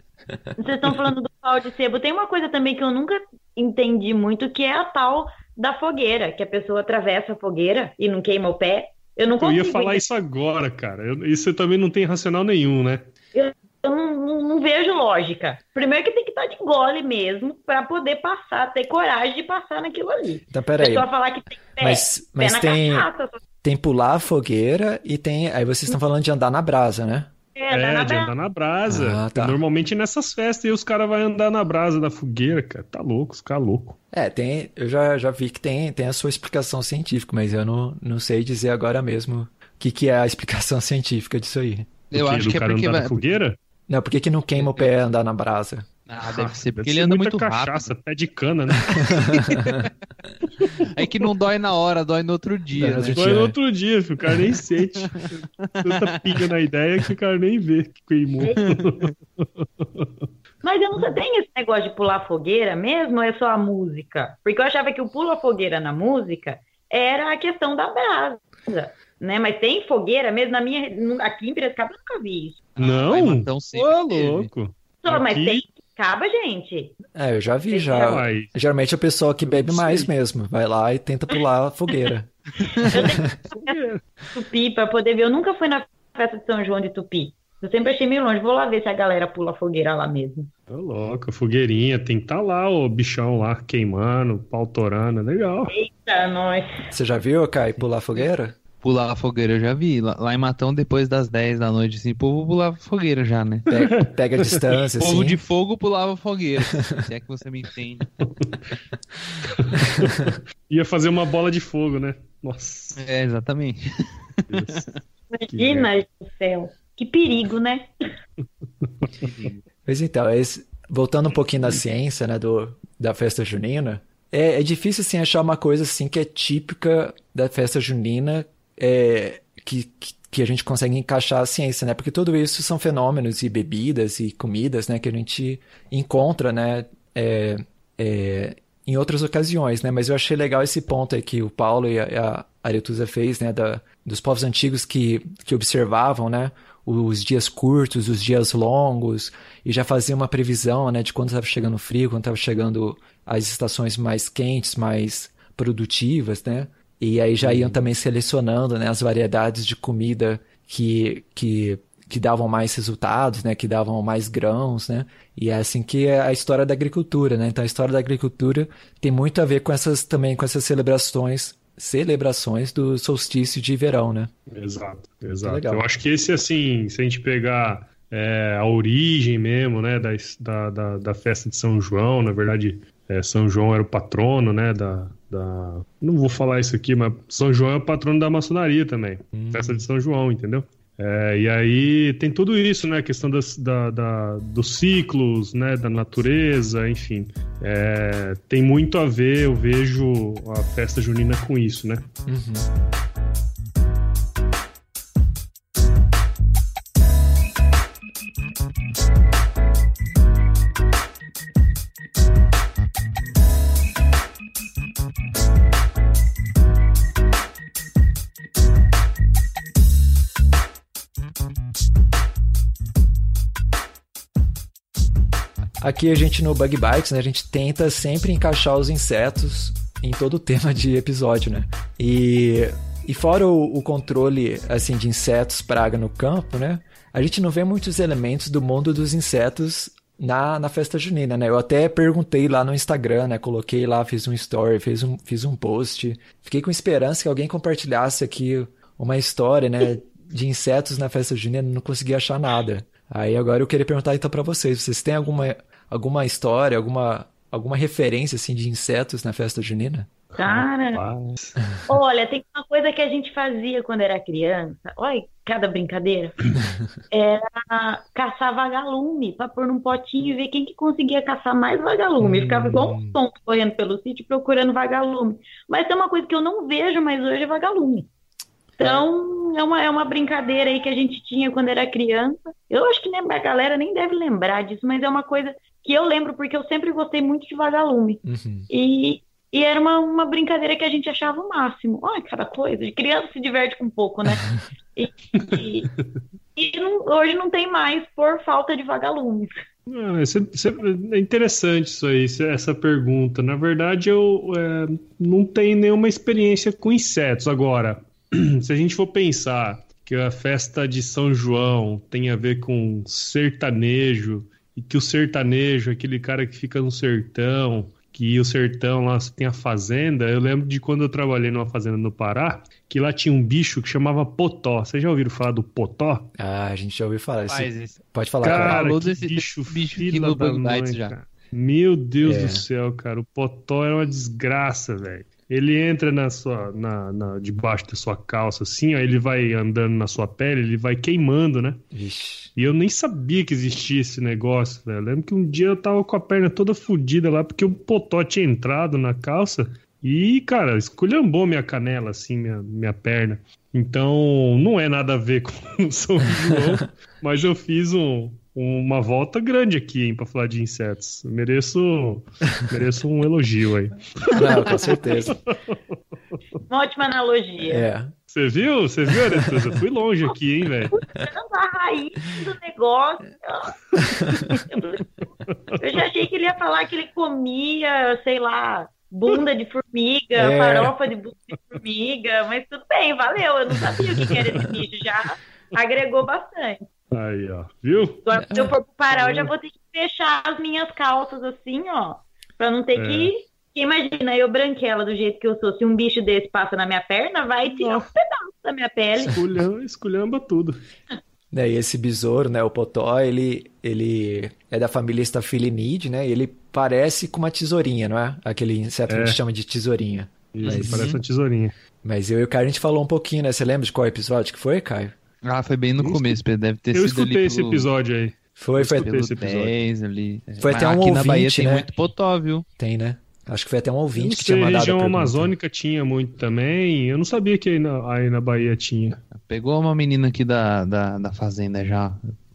Vocês estão falando do pau de sebo. Tem uma coisa também que eu nunca entendi muito, que é a tal da fogueira, que a pessoa atravessa a fogueira e não queima o pé. Eu não Eu consigo. ia falar isso agora, cara. Eu- isso também não tem racional nenhum, né? Eu não, não- não vejo lógica. Primeiro que tem que estar de gole mesmo para poder passar, ter coragem de passar naquilo ali. Então, peraí. pessoa falar que tem pé, Mas, pé mas na tem, cachaça, só tem pular a fogueira e tem. Aí vocês estão falando de andar na brasa, né? É, É, na de brasa. andar na brasa. Ah, tá. Normalmente nessas festas e os caras vão andar na brasa da fogueira, cara. Tá louco, ficar louco. É, tem. Eu já, já vi que tem, tem a sua explicação científica, mas eu não, não sei dizer agora mesmo o que, que é a explicação [laughs] científica disso aí. Eu acho que é cara porque andar vai. na fogueira? Não, por que, que não queima o pé andar na brasa? Ah, deve ser porque Deve ele anda muito cachaça, rápido. pé de cana, né? [laughs] É que não dói na hora, dói no outro dia. Dói no né? outro Foi no dia. outro dia, filho, o cara nem sente. [laughs] Tanta pinga na ideia que o cara nem vê que queimou. [laughs] Mas eu não sei, tem esse negócio de pular fogueira mesmo ou é só a música? Porque eu achava que o pula fogueira na música era a questão da brasa, né? Mas tem fogueira mesmo na minha aqui em Piracicaba eu nunca vi isso. Não? Vai, Matão sempre Ô, teve. louco. Só, mas tem acaba, gente. É, eu já vi Tem já. Geralmente a pessoa que bebe mais mesmo. Vai lá e tenta pular a fogueira. [laughs] Tupi para poder ver. Eu nunca fui na festa de São João de Tupi. Eu sempre achei meio longe. Vou lá ver se a galera pula fogueira lá mesmo. Ô, louco, fogueirinha, tem que estar tá lá o bichão lá queimando, pau torando, é legal. Eita, nós. Você já viu, Kai, pular a fogueira? Pular a fogueira, eu já vi. Lá, lá em Matão, depois das 10 da noite, assim, o povo pulava fogueira já, né? Pega, pega a distância, O [laughs] povo assim. de fogo pulava fogueira. se é que você me entende. [laughs] Ia fazer uma bola de fogo, né? Nossa. É, exatamente. Imagina do céu. Que perigo, né? [laughs] Mas então, esse- voltando um pouquinho na ciência, né, do, da festa junina, é, é difícil, assim, achar uma coisa, assim, que é típica da festa junina, é, que, que, a gente consegue encaixar a ciência, né, porque tudo isso são fenômenos e bebidas e comidas, né, que a gente encontra, né, é, é, em outras ocasiões, né, mas eu achei legal esse ponto aí que o Paulo e a, a Aretusa fez, né, da, dos povos antigos que, que observavam, né, os dias curtos, os dias longos, e já fazia uma previsão, né, de quando estava chegando frio, quando estava chegando as estações mais quentes, mais produtivas, né? E aí já iam também selecionando, né, as variedades de comida que, que, que davam mais resultados, né, que davam mais grãos, né? E é assim que é a história da agricultura, né? Então a história da agricultura tem muito a ver com essas também com essas celebrações, celebrações do solstício de verão, né? Exato, exato. Eu acho que esse, assim, se a gente pegar é, a origem mesmo, né, da, da, da, da festa de São João, na verdade, é, São João era o patrono, né, da, da... Não vou falar isso aqui, mas São João é o patrono da maçonaria também. Festa de São João, entendeu? É, e aí tem tudo isso, né? A questão das, da, da- dos ciclos, né? Da natureza, enfim. É, tem muito a ver, eu vejo a festa junina com isso, né? Aqui a gente no Bug Bites, né, a gente tenta sempre encaixar os insetos em todo o tema de episódio, né? E, e fora o, o controle assim de insetos praga no campo, né? A gente não vê muitos elementos do mundo dos insetos na, na festa junina, né? Eu até perguntei lá no Instagram, né? Coloquei lá, fiz um story, fiz um, fiz um post. Fiquei com esperança que alguém compartilhasse aqui uma história, né? De insetos na festa junina, não consegui achar nada. Aí agora eu queria perguntar então para vocês, vocês têm alguma, alguma história, alguma, alguma referência assim de insetos na festa junina? Cara, Rapaz. olha, tem uma coisa que a gente fazia quando era criança. Olha, cada brincadeira. [laughs] Era caçar vagalume pra pôr num potinho e ver quem que conseguia caçar mais vagalume. Ficava igual um tonto correndo pelo sítio procurando vagalume. Mas tem uma coisa que eu não vejo mais hoje é vagalume. Então, é uma, é uma brincadeira aí que a gente tinha quando era criança. Eu acho que nem- a galera nem deve lembrar disso, mas é uma coisa que eu lembro porque eu sempre gostei muito de vagalume. Uhum. E, e era uma, uma brincadeira que a gente achava o máximo. Olha, cada coisa. De criança se diverte com pouco, né? [laughs] E, e- e não- hoje não tem mais por falta de vagalumes. Ah, isso é- isso é interessante isso aí, essa pergunta. Na verdade, eu é, não tenho nenhuma experiência com insetos. Agora, [clears throat] se a gente for pensar que a festa de São João tem a ver com sertanejo, e que o sertanejo aquele cara que fica no sertão, que o sertão lá tem a fazenda. Eu lembro de quando eu trabalhei numa fazenda no Pará, que lá tinha um bicho que chamava potó. Vocês já ouviram falar do potó? Ah, a gente já ouviu falar. Isso. Pode falar, Cara, cara. falou desse- bicho, bicho no da mãe, já. cara. Meu Deus É. do céu, cara. O potó é uma desgraça, velho. Ele entra na sua, na, na- debaixo da sua calça, assim, ó, ele vai andando na sua pele, ele vai queimando, né? Vixe. E eu nem sabia que existia esse negócio, velho. Eu lembro que um dia eu tava com a perna toda fodida lá, porque o potó tinha entrado na calça e, cara, esculhambou minha canela, assim, minha, minha perna. Então, não é nada a ver [laughs] com o São João, [laughs] mas eu fiz um- uma volta grande aqui, hein, pra falar de insetos. Eu Mereço, [laughs] mereço um elogio aí. Não, com certeza. Uma ótima analogia. É. Você viu? Você viu? Eu fui longe aqui, hein, velho? A raiz do negócio. Eu já achei que ele ia falar que ele comia, sei lá, bunda de formiga, É. farofa de bunda de formiga, mas tudo bem, valeu. Eu não sabia o que que era esse bicho, já agregou bastante. Aí, ó. Viu? Agora, se eu for pro Pará, eu já vou ter que fechar as minhas calças assim, ó, pra não ter É. que. Imagina, eu branquela do jeito que eu sou, se um bicho desse passa na minha perna, vai tirar um pedaço da minha pele. Esculhamba, esculhamba tudo. Daí esse besouro, né, o potó, ele, ele é da família Staphylinidae, né, e ele parece com uma tesourinha, não é? Aquele inseto que a É. gente chama de tesourinha. Isso, Mas- parece uma tesourinha. Mas eu e o Caio, a gente falou um pouquinho, né? Você lembra de qual episódio que foi, Caio? Ah, foi bem no Eu começo, Pedro. Deve ter Eu sido ali escutei esse pelo- episódio aí. Foi, foi, esse episódio. 10 ali. Foi Mas até um aqui na Bahia ouvinte, tem né? muito potó, viu? tem, né? Acho que foi até um Eu ouvinte que sei, tinha a mandado a região pergunta. amazônica tinha muito também. Eu não sabia que aí na, aí na Bahia tinha. Pegou uma menina aqui da, da, da fazenda já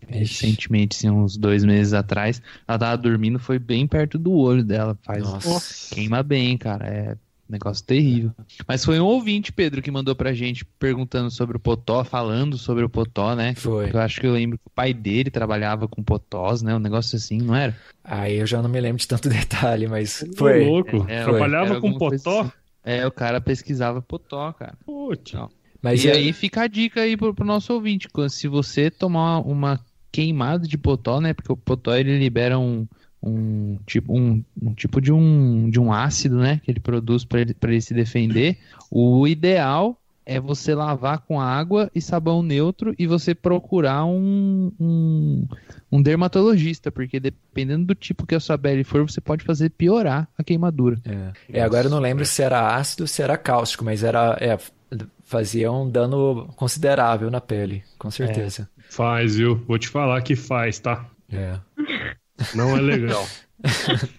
Ixi. recentemente, assim, uns dois meses atrás. Ela tava dormindo, foi bem perto do olho dela. Faz Nossa. queima bem, cara. É negócio terrível. Mas foi um ouvinte, Pedro, que mandou pra gente perguntando sobre o potó, falando sobre o potó, né? Foi. Eu acho que eu lembro que o pai dele trabalhava com potós, né? Um negócio assim, não era? Aí eu já não me lembro de tanto [laughs] detalhe, mas Ô, foi. louco. É, Trabalhava era com potó? assim. É, o cara pesquisava potó, cara. Putz. Mas e é- aí fica a dica aí pro, pro nosso ouvinte, se você tomar uma queimada de potó, né? Porque o potó ele libera um, um tipo um, um tipo de um de um ácido, né? Que ele produz para ele, pra ele se defender. O ideal é você lavar com água e sabão neutro e você procurar um, um, um dermatologista, porque dependendo do tipo que a sua pele for, você pode fazer piorar a queimadura. É, É, agora eu não lembro se era ácido ou se era cáustico, mas era, é, fazia um dano considerável na pele, com certeza. Faz, viu? Vou te falar que faz, tá? É. Não é legal. [laughs]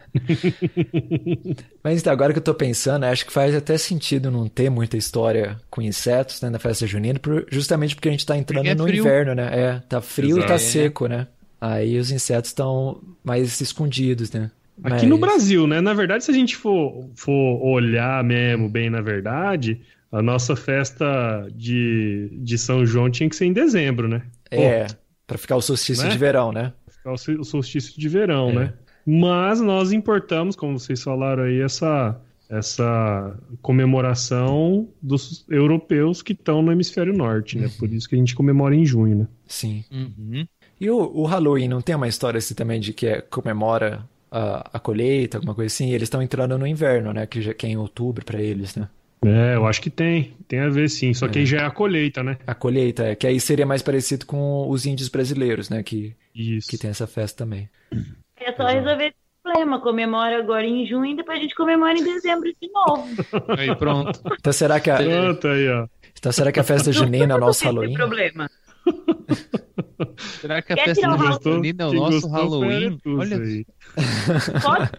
Mas então, agora que eu tô pensando, acho que faz até sentido não ter muita história com insetos, né, na festa junina, justamente porque a gente tá entrando é no frio. inverno, né? É, tá frio e tá Exato. seco, né? Aí os insetos estão mais escondidos, né? Aqui no Brasil, né? Na verdade, se a gente for, for olhar mesmo bem na verdade, a nossa festa de, de São João tinha que ser em dezembro, né? É, pra ficar o solstício Né? de verão, né? Ficar o sol- o solstício de verão, É. né? Mas nós importamos, como vocês falaram aí, essa, essa comemoração dos europeus que estão no hemisfério norte, né? Por isso que a gente comemora em junho, né? Sim. Uhum. E o, o Halloween, não tem uma história assim também de que é- comemora a, a colheita, alguma coisa assim? Eles estão entrando no inverno, né? Que, já, que é em outubro pra eles, né? É, eu acho que tem. Tem a ver sim. Só que É. aí já é a colheita, né? A colheita, é, que aí seria mais parecido com os índios brasileiros, né? Que, Isso. que tem essa festa também. É só resolver esse problema. Comemora agora em junho e depois a gente comemora em dezembro de novo. [laughs] Aí pronto. Então será que a, Pronto aí, ó. então será que a festa junina é o nosso Não tem Halloween? problema. [laughs] Será que a Quer festa junina é o nosso Halloween? Olha, aí. Pode ser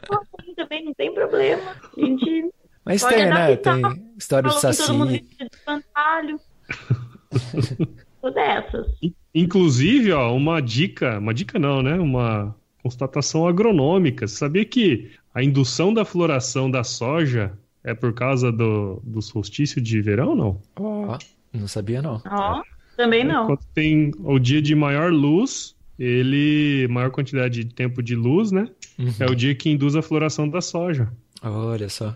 Halloween também, não tem problema. A gente Mas Pode tem, né? adaptar. Tem história do falou que todo mundo Saci. de espantalho. [laughs] Todas essas. Inclusive, ó, uma dica, uma dica não, né? Uma constatação agronômica. Você sabia que a indução da floração da soja é por causa do, do solstício de verão, não? Ó, não sabia não. Ó, também não. Quando tem o dia de maior luz, ele, maior quantidade de tempo de luz, né? Uhum. É o dia que induz a floração da soja. Olha só.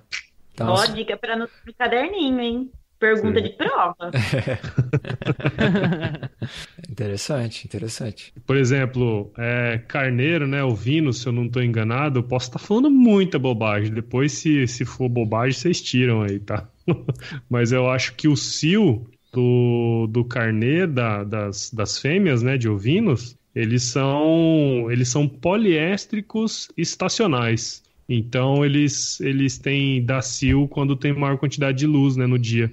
Então, Ó, dica pra no no caderninho, hein? Pergunta Sim. de prova. [laughs] interessante, interessante. Por exemplo, é, carneiro, né? Ovino, se eu não estou enganado, eu posso estar falando muita bobagem. Depois, se, se for bobagem, vocês tiram aí, tá? [laughs] Mas eu acho que o cio do, do carnê da- das, das fêmeas, né? De ovinos, eles são, eles são poliéstricos estacionais. Então, eles, eles têm da cio quando tem maior quantidade de luz, né? No dia.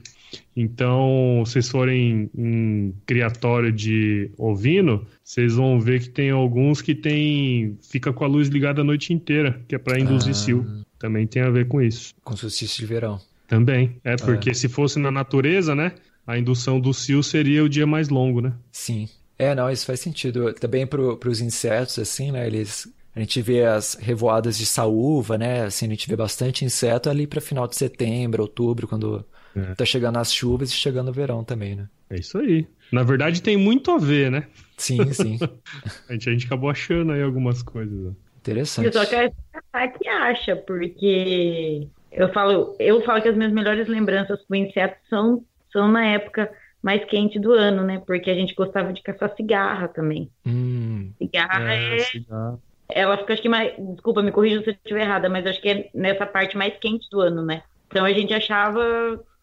Então, se vocês forem em criatório de ovino, vocês vão ver que tem alguns que tem fica com a luz ligada a noite inteira, que é para induzir Ah. cio. Também tem a ver com isso. Com solstício de verão. Também. É porque se fosse na natureza, né? A indução do cio seria o dia mais longo, né? Sim. É, não, isso faz sentido. Também para os insetos, assim, né? Eles. A gente vê as revoadas de saúva, né? Assim, a gente vê bastante inseto ali para final de setembro, outubro, quando É. tá chegando as chuvas e chegando o verão também, né? É isso aí. Na verdade, tem muito a ver, né? Sim, sim. [laughs] A gente, a gente acabou achando aí algumas coisas. Interessante. Eu só quero saber que acha, porque eu falo, eu falo que as minhas melhores lembranças com insetos são, são na época mais quente do ano, né? Porque a gente gostava de caçar cigarra também. Hum, Cigarra é, cigarro. Ela fica, acho que mais, desculpa, me corrija se eu estiver errada, mas acho que é nessa parte mais quente do ano, né? Então a gente achava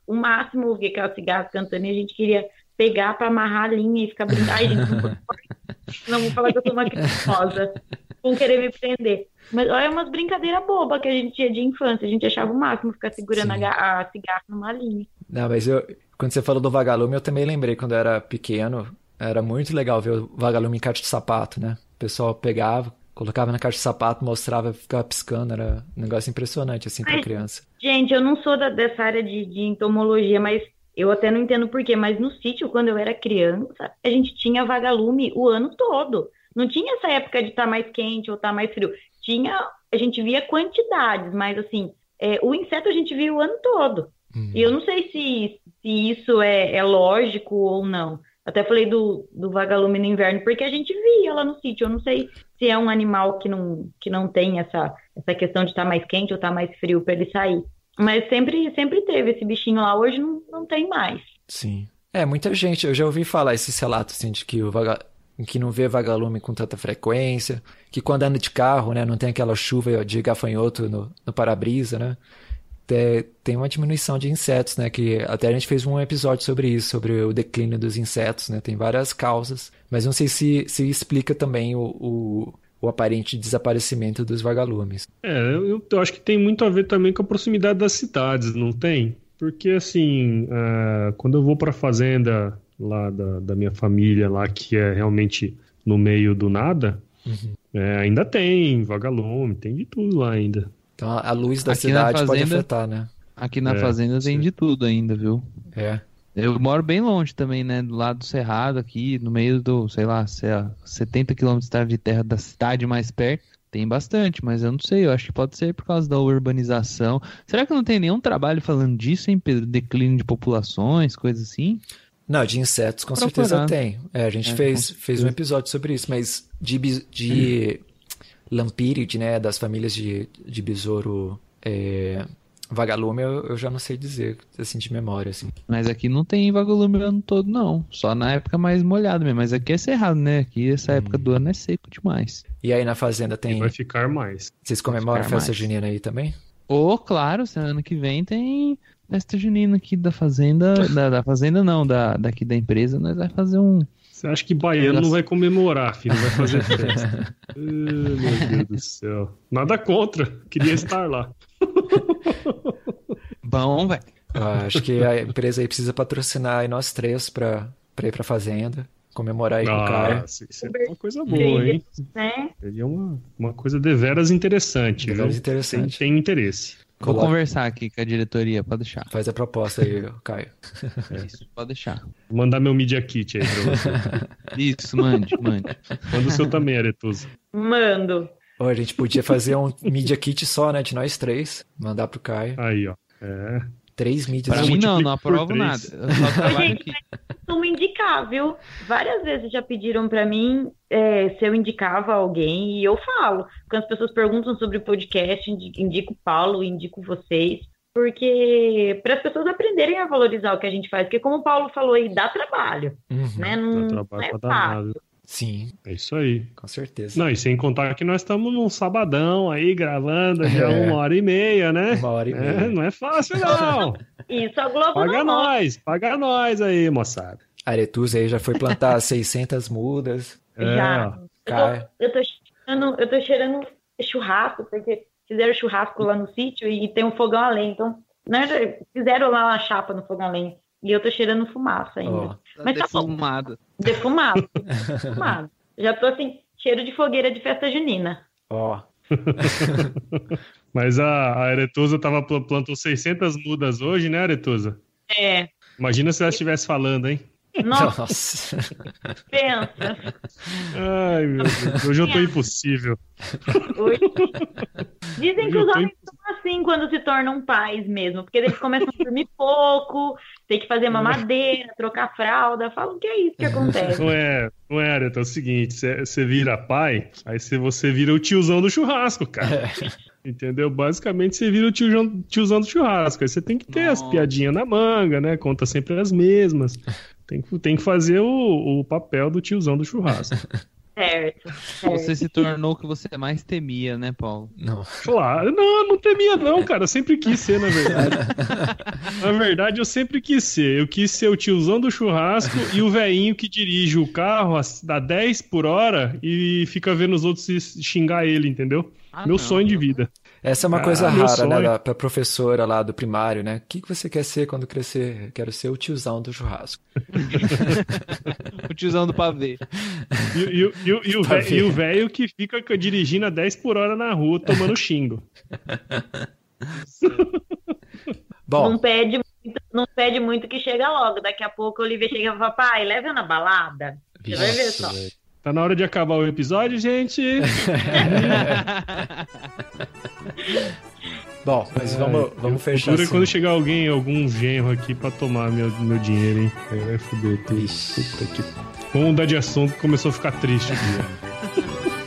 o máximo ouvir aquelas cigarras cantando e a gente queria pegar pra amarrar a linha e ficar brincando. Ai, gente, não, vou- falar que eu sou uma criminosa. Vão querer me prender. Mas olha, umas brincadeiras bobas que a gente tinha de infância. A gente achava o máximo ficar segurando a, Sim. a cigarra numa linha. Não, mas eu, quando você falou do vagalume, eu também lembrei quando eu era pequeno. Era muito legal ver o vagalume em caixa de sapato, né? O pessoal pegava, colocava na caixa de sapato, mostrava, ficava piscando. Era um negócio impressionante, assim, pra Ai. criança. Gente, eu não sou da- dessa área de, de entomologia, mas eu até não entendo por quê. Mas no sítio, quando eu era criança, a gente tinha vagalume o ano todo. Não tinha essa época de estar mais quente ou estar mais frio. Tinha, a gente via quantidades, mas assim, é, o inseto a gente via o ano todo. Hum. E eu não sei se, se isso é, é lógico ou não. Até falei do, do vagalume no inverno, porque a gente via lá no sítio. Eu não sei se é um animal que não, que não tem essa, essa questão de estar mais quente ou estar mais frio para ele sair. Mas sempre, sempre teve esse bichinho lá, hoje não, não tem mais. Sim. É, muita gente, eu já ouvi falar esses relatos, assim, de que o vaga... que não vê vagalume com tanta frequência, que quando anda de carro, né, não tem aquela chuva de gafanhoto no, no para-brisa, né? Te- Tem uma diminuição de insetos, né? Que até a gente fez um episódio sobre isso, sobre o declínio dos insetos, né? Tem várias causas, mas não sei se, se explica também o, o, o aparente desaparecimento dos vagalumes. É, eu, eu acho que tem muito a ver também com a proximidade das cidades, não tem? Porque assim, ah, quando eu vou para a fazenda lá da, da minha família, lá que é realmente no meio do nada, é, ainda tem vagalume, tem de tudo lá ainda. Então a, luz da Aqui na cidade pode fazenda- afetar, né? Aqui na É, fazenda tem sim. de tudo ainda, viu? É. Eu moro bem longe também, né? Do lado do Cerrado, aqui, no meio do, sei lá, sei lá, 70 quilômetros de terra da cidade mais perto. Tem bastante, mas eu não sei. Eu acho que pode ser por causa da urbanização. Será que não tem nenhum trabalho falando disso, hein, Pedro? Declínio de populações, coisas assim? Não, de insetos com Procurar. certeza tem. É, a gente É, fez, fez um episódio sobre isso, mas de, de lampíriide, né, das famílias de, de besouro é, vagalume, eu, eu já não sei dizer, assim, de memória, assim. Mas aqui não tem vagalume o ano todo, não. Só na época mais molhada mesmo. Mas aqui é cerrado, né? Aqui essa época do ano é seco demais. E aí na fazenda E tem... vai ficar mais. Vocês comemoram a festa mais. junina aí também? Ou, claro, se ano que vem tem festa junina aqui da fazenda. Da, da fazenda não, da, daqui da empresa. Nós vai fazer um, Você acha que baiano não vai comemorar, filho, não vai fazer [laughs] festa. Ah, meu Deus do céu. Nada contra, queria estar lá. [laughs] Bom, velho. Ah, acho que a empresa aí precisa patrocinar aí nós três pra, pra ir pra fazenda, comemorar aí com o Caio. Nossa, isso é uma coisa boa, hein? Né? Seria uma, uma coisa deveras interessante, Deveras viu? interessante. Tem, tem interesse. Vou Coloca- conversar aqui com a diretoria, pode deixar. Faz a proposta aí, Caio. É isso, pode deixar. Vou mandar meu Media Kit aí pra você. [laughs] Isso, mande, mande. Manda o seu também, Aretusa. Mando. Ou a gente podia fazer um Media Kit só, né? De nós três. Mandar pro Caio. Aí, ó. É. Três mídias. Pra mim não, não aprovo nada. Gente, [laughs] costumo indicar, viu? Várias vezes já pediram pra mim é, se eu indicava alguém e eu falo. Quando as pessoas perguntam sobre o podcast, indi- indico o Paulo, indico vocês, porque para as pessoas aprenderem a valorizar o que a gente faz, porque como o Paulo falou aí, dá trabalho, Uhum. né? Dá Não, não trabalho é pra fácil. danado. Sim, É isso aí. com certeza. Não, e sem contar que nós estamos num sabadão aí gravando já É. uma hora e meia, né? Uma hora e É, meia. não é fácil, não. [laughs] Isso, a Globo Paga não mostra. nós, paga nós aí, moçada. Aretusa aí já foi plantar [laughs] 600 mudas. É, Já. ó. Caio. Eu tô, eu tô cheirando, eu tô cheirando churrasco, porque fizeram churrasco lá no sítio e tem um fogão a lenha. Então, né, fizeram lá uma chapa no fogão a lenha. E eu tô cheirando fumaça ainda. Ó, Tá Mas tá defumado. Defumado. [laughs] defumado. Já tô assim, cheiro de fogueira de festa junina. ó. [laughs] Mas a, a Aretusa tava, pl- plantou 600 mudas hoje, né, Aretusa? É. Imagina se ela estivesse falando, hein? Nossa, Nossa. pensa. Ai, meu Deus. Hoje eu tô impossível. Hoje- Dizem que Eu os homens são assim quando se tornam pais mesmo, porque eles começam a dormir pouco, tem que fazer mamadeira, trocar fralda. Falam que é isso que acontece. Não é, não é. É o seguinte: você vira pai, aí cê- você vira o tiozão do churrasco, cara. Entendeu? Basicamente você vira o tiozão, tiozão do churrasco. Aí você tem que ter as Nossa. piadinhas na manga, né? Conta sempre as mesmas. Tem que, tem que fazer o, o papel do tiozão do churrasco. Certo. [laughs] certo. Você se tornou o que você mais temia, né, Paulo? Não. Claro, não, eu não temia não, cara. Eu sempre quis ser, na verdade. [laughs] na verdade, eu sempre quis ser. Eu quis ser o tiozão do churrasco e o velhinho que dirige o carro a, a 10 por hora e fica vendo os outros se- xingar ele, entendeu? Ah, Meu não. sonho de vida. Essa é uma Ah, coisa rara, né? sonho. Da, pra professora lá do primário, né? O que, que você quer ser quando crescer? Quero ser o tiozão do churrasco. [laughs] O tiozão do pavê. E, e o- e o- e o o velho que fica dirigindo a 10 por hora na rua tomando xingo. [laughs] Bom, Não pede muito, não pede muito que chega logo. Daqui a pouco a Olivia chega e fala, papai, leva na balada. Você vai ver só. Tá na hora de acabar o episódio, gente. [laughs] bom, mas vamos, vamos fechar Dura assim. quando chegar alguém, algum genro aqui pra tomar meu, meu dinheiro, hein? Aí Vai foder tudo. Puta que... Vamos mudar de assunto que começou a ficar triste aqui. [laughs]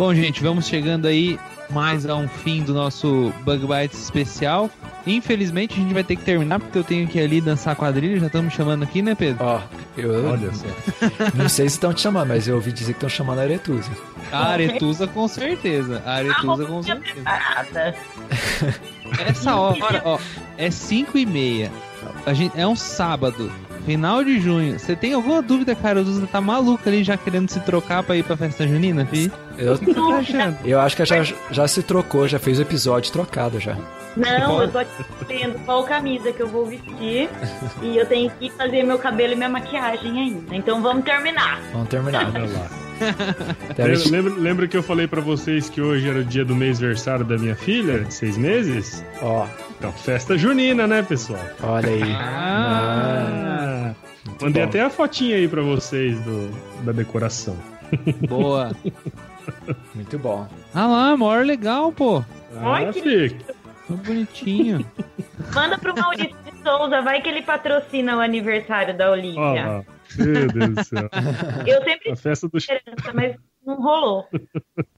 Bom, gente, vamos chegando aí mais a um fim do nosso Bug Bites especial. Infelizmente, a gente vai ter que terminar porque eu tenho que ir ali dançar quadrilha. Já estão me chamando aqui, né, Pedro? Ó, eu Olha só. não sei se estão te chamando, mas eu ouvi dizer que estão chamando a Aretusa. A Aretusa, com certeza. A Aretusa, com certeza. [laughs] Essa hora, ó, é 5 e meia. A gente, é um sábado, final de junho. Você tem alguma dúvida, cara? O Duda tá maluco ali já querendo se trocar pra ir pra festa junina, fi? Eu, O que você tá achando? eu acho que já, já se trocou, já fez o episódio trocado já. Não, eu tô vendo qual camisa que eu vou vestir e eu tenho que fazer meu cabelo e minha maquiagem ainda. Então vamos terminar. Vamos terminar. Olha lá. [laughs] Lembra, lembra, lembra que eu falei pra vocês que hoje era o dia do mês-versário da minha filha, de seis meses? Ó, Então, festa junina, né, pessoal? olha aí. Ah, Ah, mandei bom. até a fotinha aí pra vocês do, da decoração. boa. [laughs] Muito bom. Ah lá, maior legal, pô. Ah, que fica. Tão bonitinho. Manda pro Maurício Souza, vai que ele patrocina o aniversário da Olivia. lá. Meu Deus do céu. Eu sempre A festa do esperança, mas não rolou.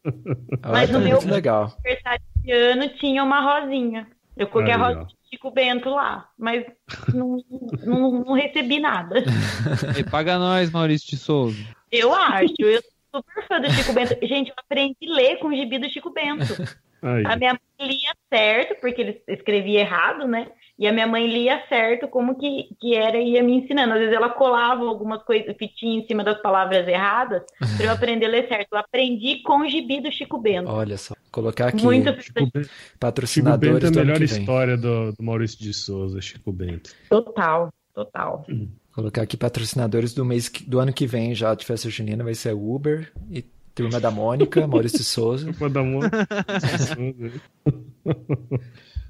Olha, Mas tá no meu- muito legal. aniversário de ano tinha uma rosinha. Eu coloquei Aí, a ó. rosinha de Chico Bento lá, mas não, não, não recebi nada. [laughs] E paga nós, Maurício de Souza. Eu acho. Eu sou super fã do Chico Bento. Gente, eu aprendi a ler com o gibi do Chico Bento. Aí. A minha mãe lia certo, porque ele escrevia errado, né? E a minha mãe lia certo como que, que era e ia me ensinando. Às vezes ela colava algumas coisas, fitinhas em cima das palavras erradas, para eu aprender a ler certo. Eu aprendi com o gibi do Chico Bento. Olha só, colocar aqui Muito Chico Bento, Chico patrocinadores Bento é a melhor história do, do Maurício de Souza, Chico Bento. Total, total. Colocar aqui patrocinadores do mês do ano que vem já de festa junina vai ser Uber e Turma da Mônica, Maurício Souza. Vou dar uma...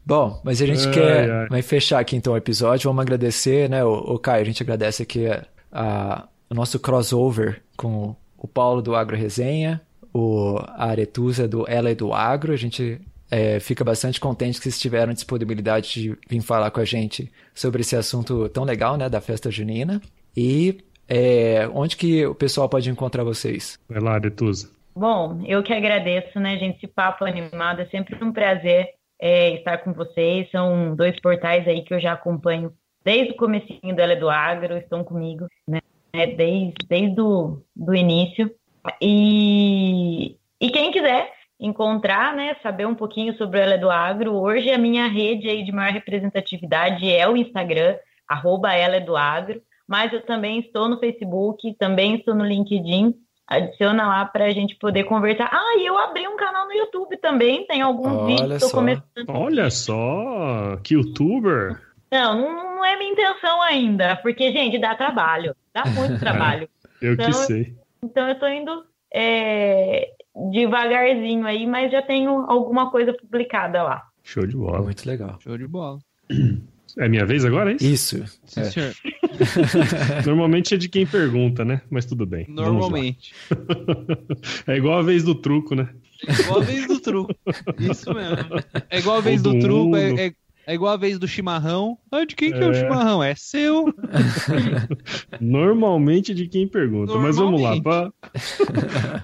Bom, mas a gente Ai, quer ai. vai fechar aqui então o episódio. Vamos agradecer, né, o, o Caio, a gente agradece aqui a, a- o nosso crossover com o Paulo do Agro Resenha, o a Aretusa do Ela é do Agro. A gente é, fica bastante contente que vocês tiveram disponibilidade de vir falar com a gente sobre esse assunto tão legal, né, da festa junina. E é, onde que o pessoal pode encontrar vocês? Vai lá, Aretusa. Bom, eu que agradeço, né, gente? Esse papo animado é sempre um prazer é, estar com vocês. São dois portais aí que eu já acompanho desde o comecinho do Ela é do Agro, estão comigo, né? Desde, desde o do início. E, e quem quiser encontrar, né, saber um pouquinho sobre o Ela é do Agro, hoje a minha rede aí de maior representatividade é o Instagram, arroba Ela é do Agro, mas eu também estou no Facebook, também estou no LinkedIn, adiciona lá para a gente poder conversar. Ah, e eu abri um canal no YouTube também, tem alguns Olha vídeos, estou só. começando. Olha só, que youtuber. Não, não, é minha intenção ainda, porque, gente, dá trabalho, dá muito [laughs] trabalho. Eu que Então, sei. Então eu tô indo é, devagarzinho aí, mas já tenho alguma coisa publicada lá. Show de bola. Muito legal. Show de bola. [clears throat] É minha vez agora, é isso? Isso. Sim, É. senhor. [laughs] Normalmente é de quem pergunta, né? Mas tudo bem. Normalmente. [laughs] É igual a vez do truco, né? É igual a vez do truco. Isso mesmo. É igual a vez Ou do do truco, é, é- é igual a vez do chimarrão. Ah, de quem que é o É. chimarrão? É seu. [laughs] Normalmente é de quem pergunta. Mas vamos lá.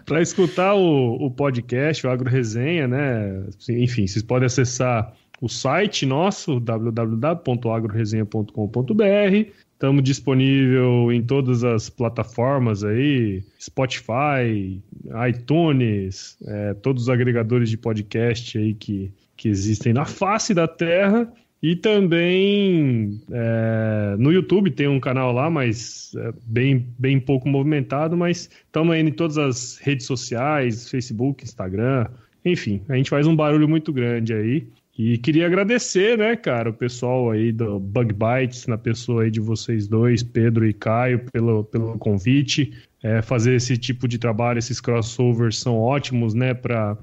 Para escutar o, o podcast, o Agro Resenha, né? Enfim, vocês podem acessar o site nosso, www.agroresenha.com.br. Estamos disponível em todas as plataformas aí, Spotify, iTunes, é, todos os agregadores de podcast aí que, que existem na face da Terra. E também é, no YouTube tem um canal lá, mas é, bem, bem pouco movimentado, mas estamos aí em todas as redes sociais, Facebook, Instagram, enfim, a gente faz um barulho muito grande aí. E queria agradecer, né, cara, o pessoal aí do Bug Bites, na pessoa aí de vocês dois, Pedro e Caio, pelo, pelo convite. É, fazer esse tipo de trabalho, esses crossovers são ótimos, né, para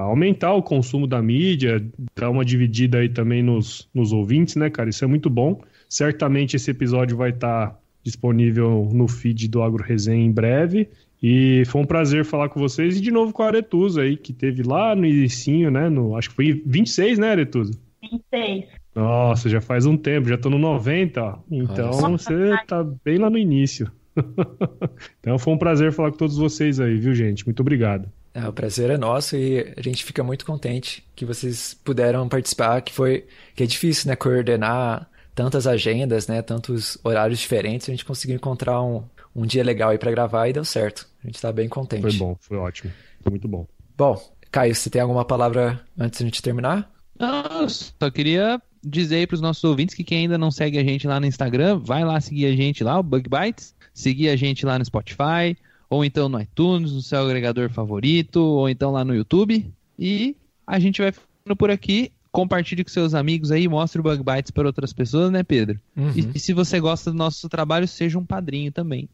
aumentar o consumo da mídia, dar uma dividida aí também nos, nos ouvintes, né, cara? Isso é muito bom. Certamente esse episódio vai estar disponível no feed do Agro Resenha em breve. E foi um prazer falar com vocês e de novo com a Aretusa aí, que teve lá no inicinho, né? No, acho que foi em 26, né, Aretusa? 26. Nossa, já faz um tempo, já tô no 90, ó. Então Olha você tá bem lá no início. [laughs] então foi um prazer falar com todos vocês aí, viu, gente? Muito obrigado. É, o prazer é nosso e a gente fica muito contente que vocês puderam participar, que foi que é difícil, né, coordenar tantas agendas, né, tantos horários diferentes, a gente conseguiu encontrar um, um dia legal aí para gravar e deu certo. A gente tá bem contente. Foi bom, foi ótimo. Foi muito bom. Bom, Caio, você tem alguma palavra antes de a gente terminar? Não, eu só queria dizer aí pros nossos ouvintes que quem ainda não segue a gente lá no Instagram, vai lá seguir a gente lá, o Bug Bites, seguir a gente lá no Spotify, ou então no iTunes, no seu agregador favorito, ou então lá no YouTube. E a gente vai ficando por aqui. Compartilhe com seus amigos aí, mostre o Bug Bites para outras pessoas, né, Pedro? Uhum. E, e se você gosta do nosso trabalho, seja um padrinho também.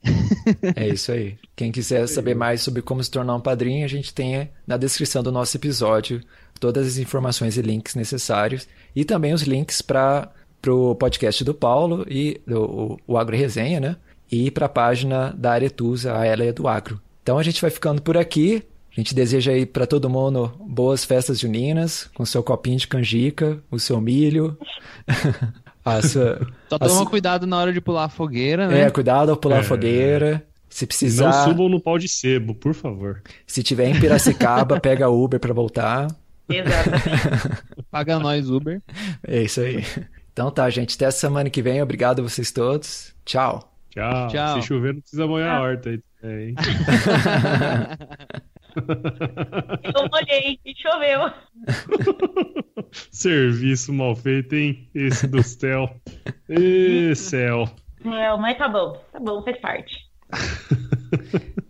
É isso aí. Quem quiser saber mais sobre como se tornar um padrinho, a gente tem na descrição do nosso episódio todas as informações e links necessários e também os links para o podcast do Paulo e do, o, o Agro Resenha, né? E para a página da Aretusa, a Ela é do Agro. Então a gente vai ficando por aqui. A gente deseja aí para todo mundo boas festas juninas, com seu copinho de canjica, o seu milho, [laughs] a sua, Só a toma su- cuidado na hora de pular a fogueira, né? é, cuidado ao pular a É. fogueira. Se Não precisar, subam no pau de sebo, por favor. se tiver em Piracicaba, [laughs] pega Uber para voltar. Exatamente. [laughs] Paga nós, Uber. É isso aí. Então tá, gente. Até semana que vem. Obrigado a vocês todos. Tchau. Tchau. Tchau. Se chover, não precisa molhar a horta aí. É, hein? Eu molhei e choveu. [laughs] Serviço mal feito, hein? Esse do céu. Ê, céu. É, mas tá bom, tá bom, faz parte. [laughs]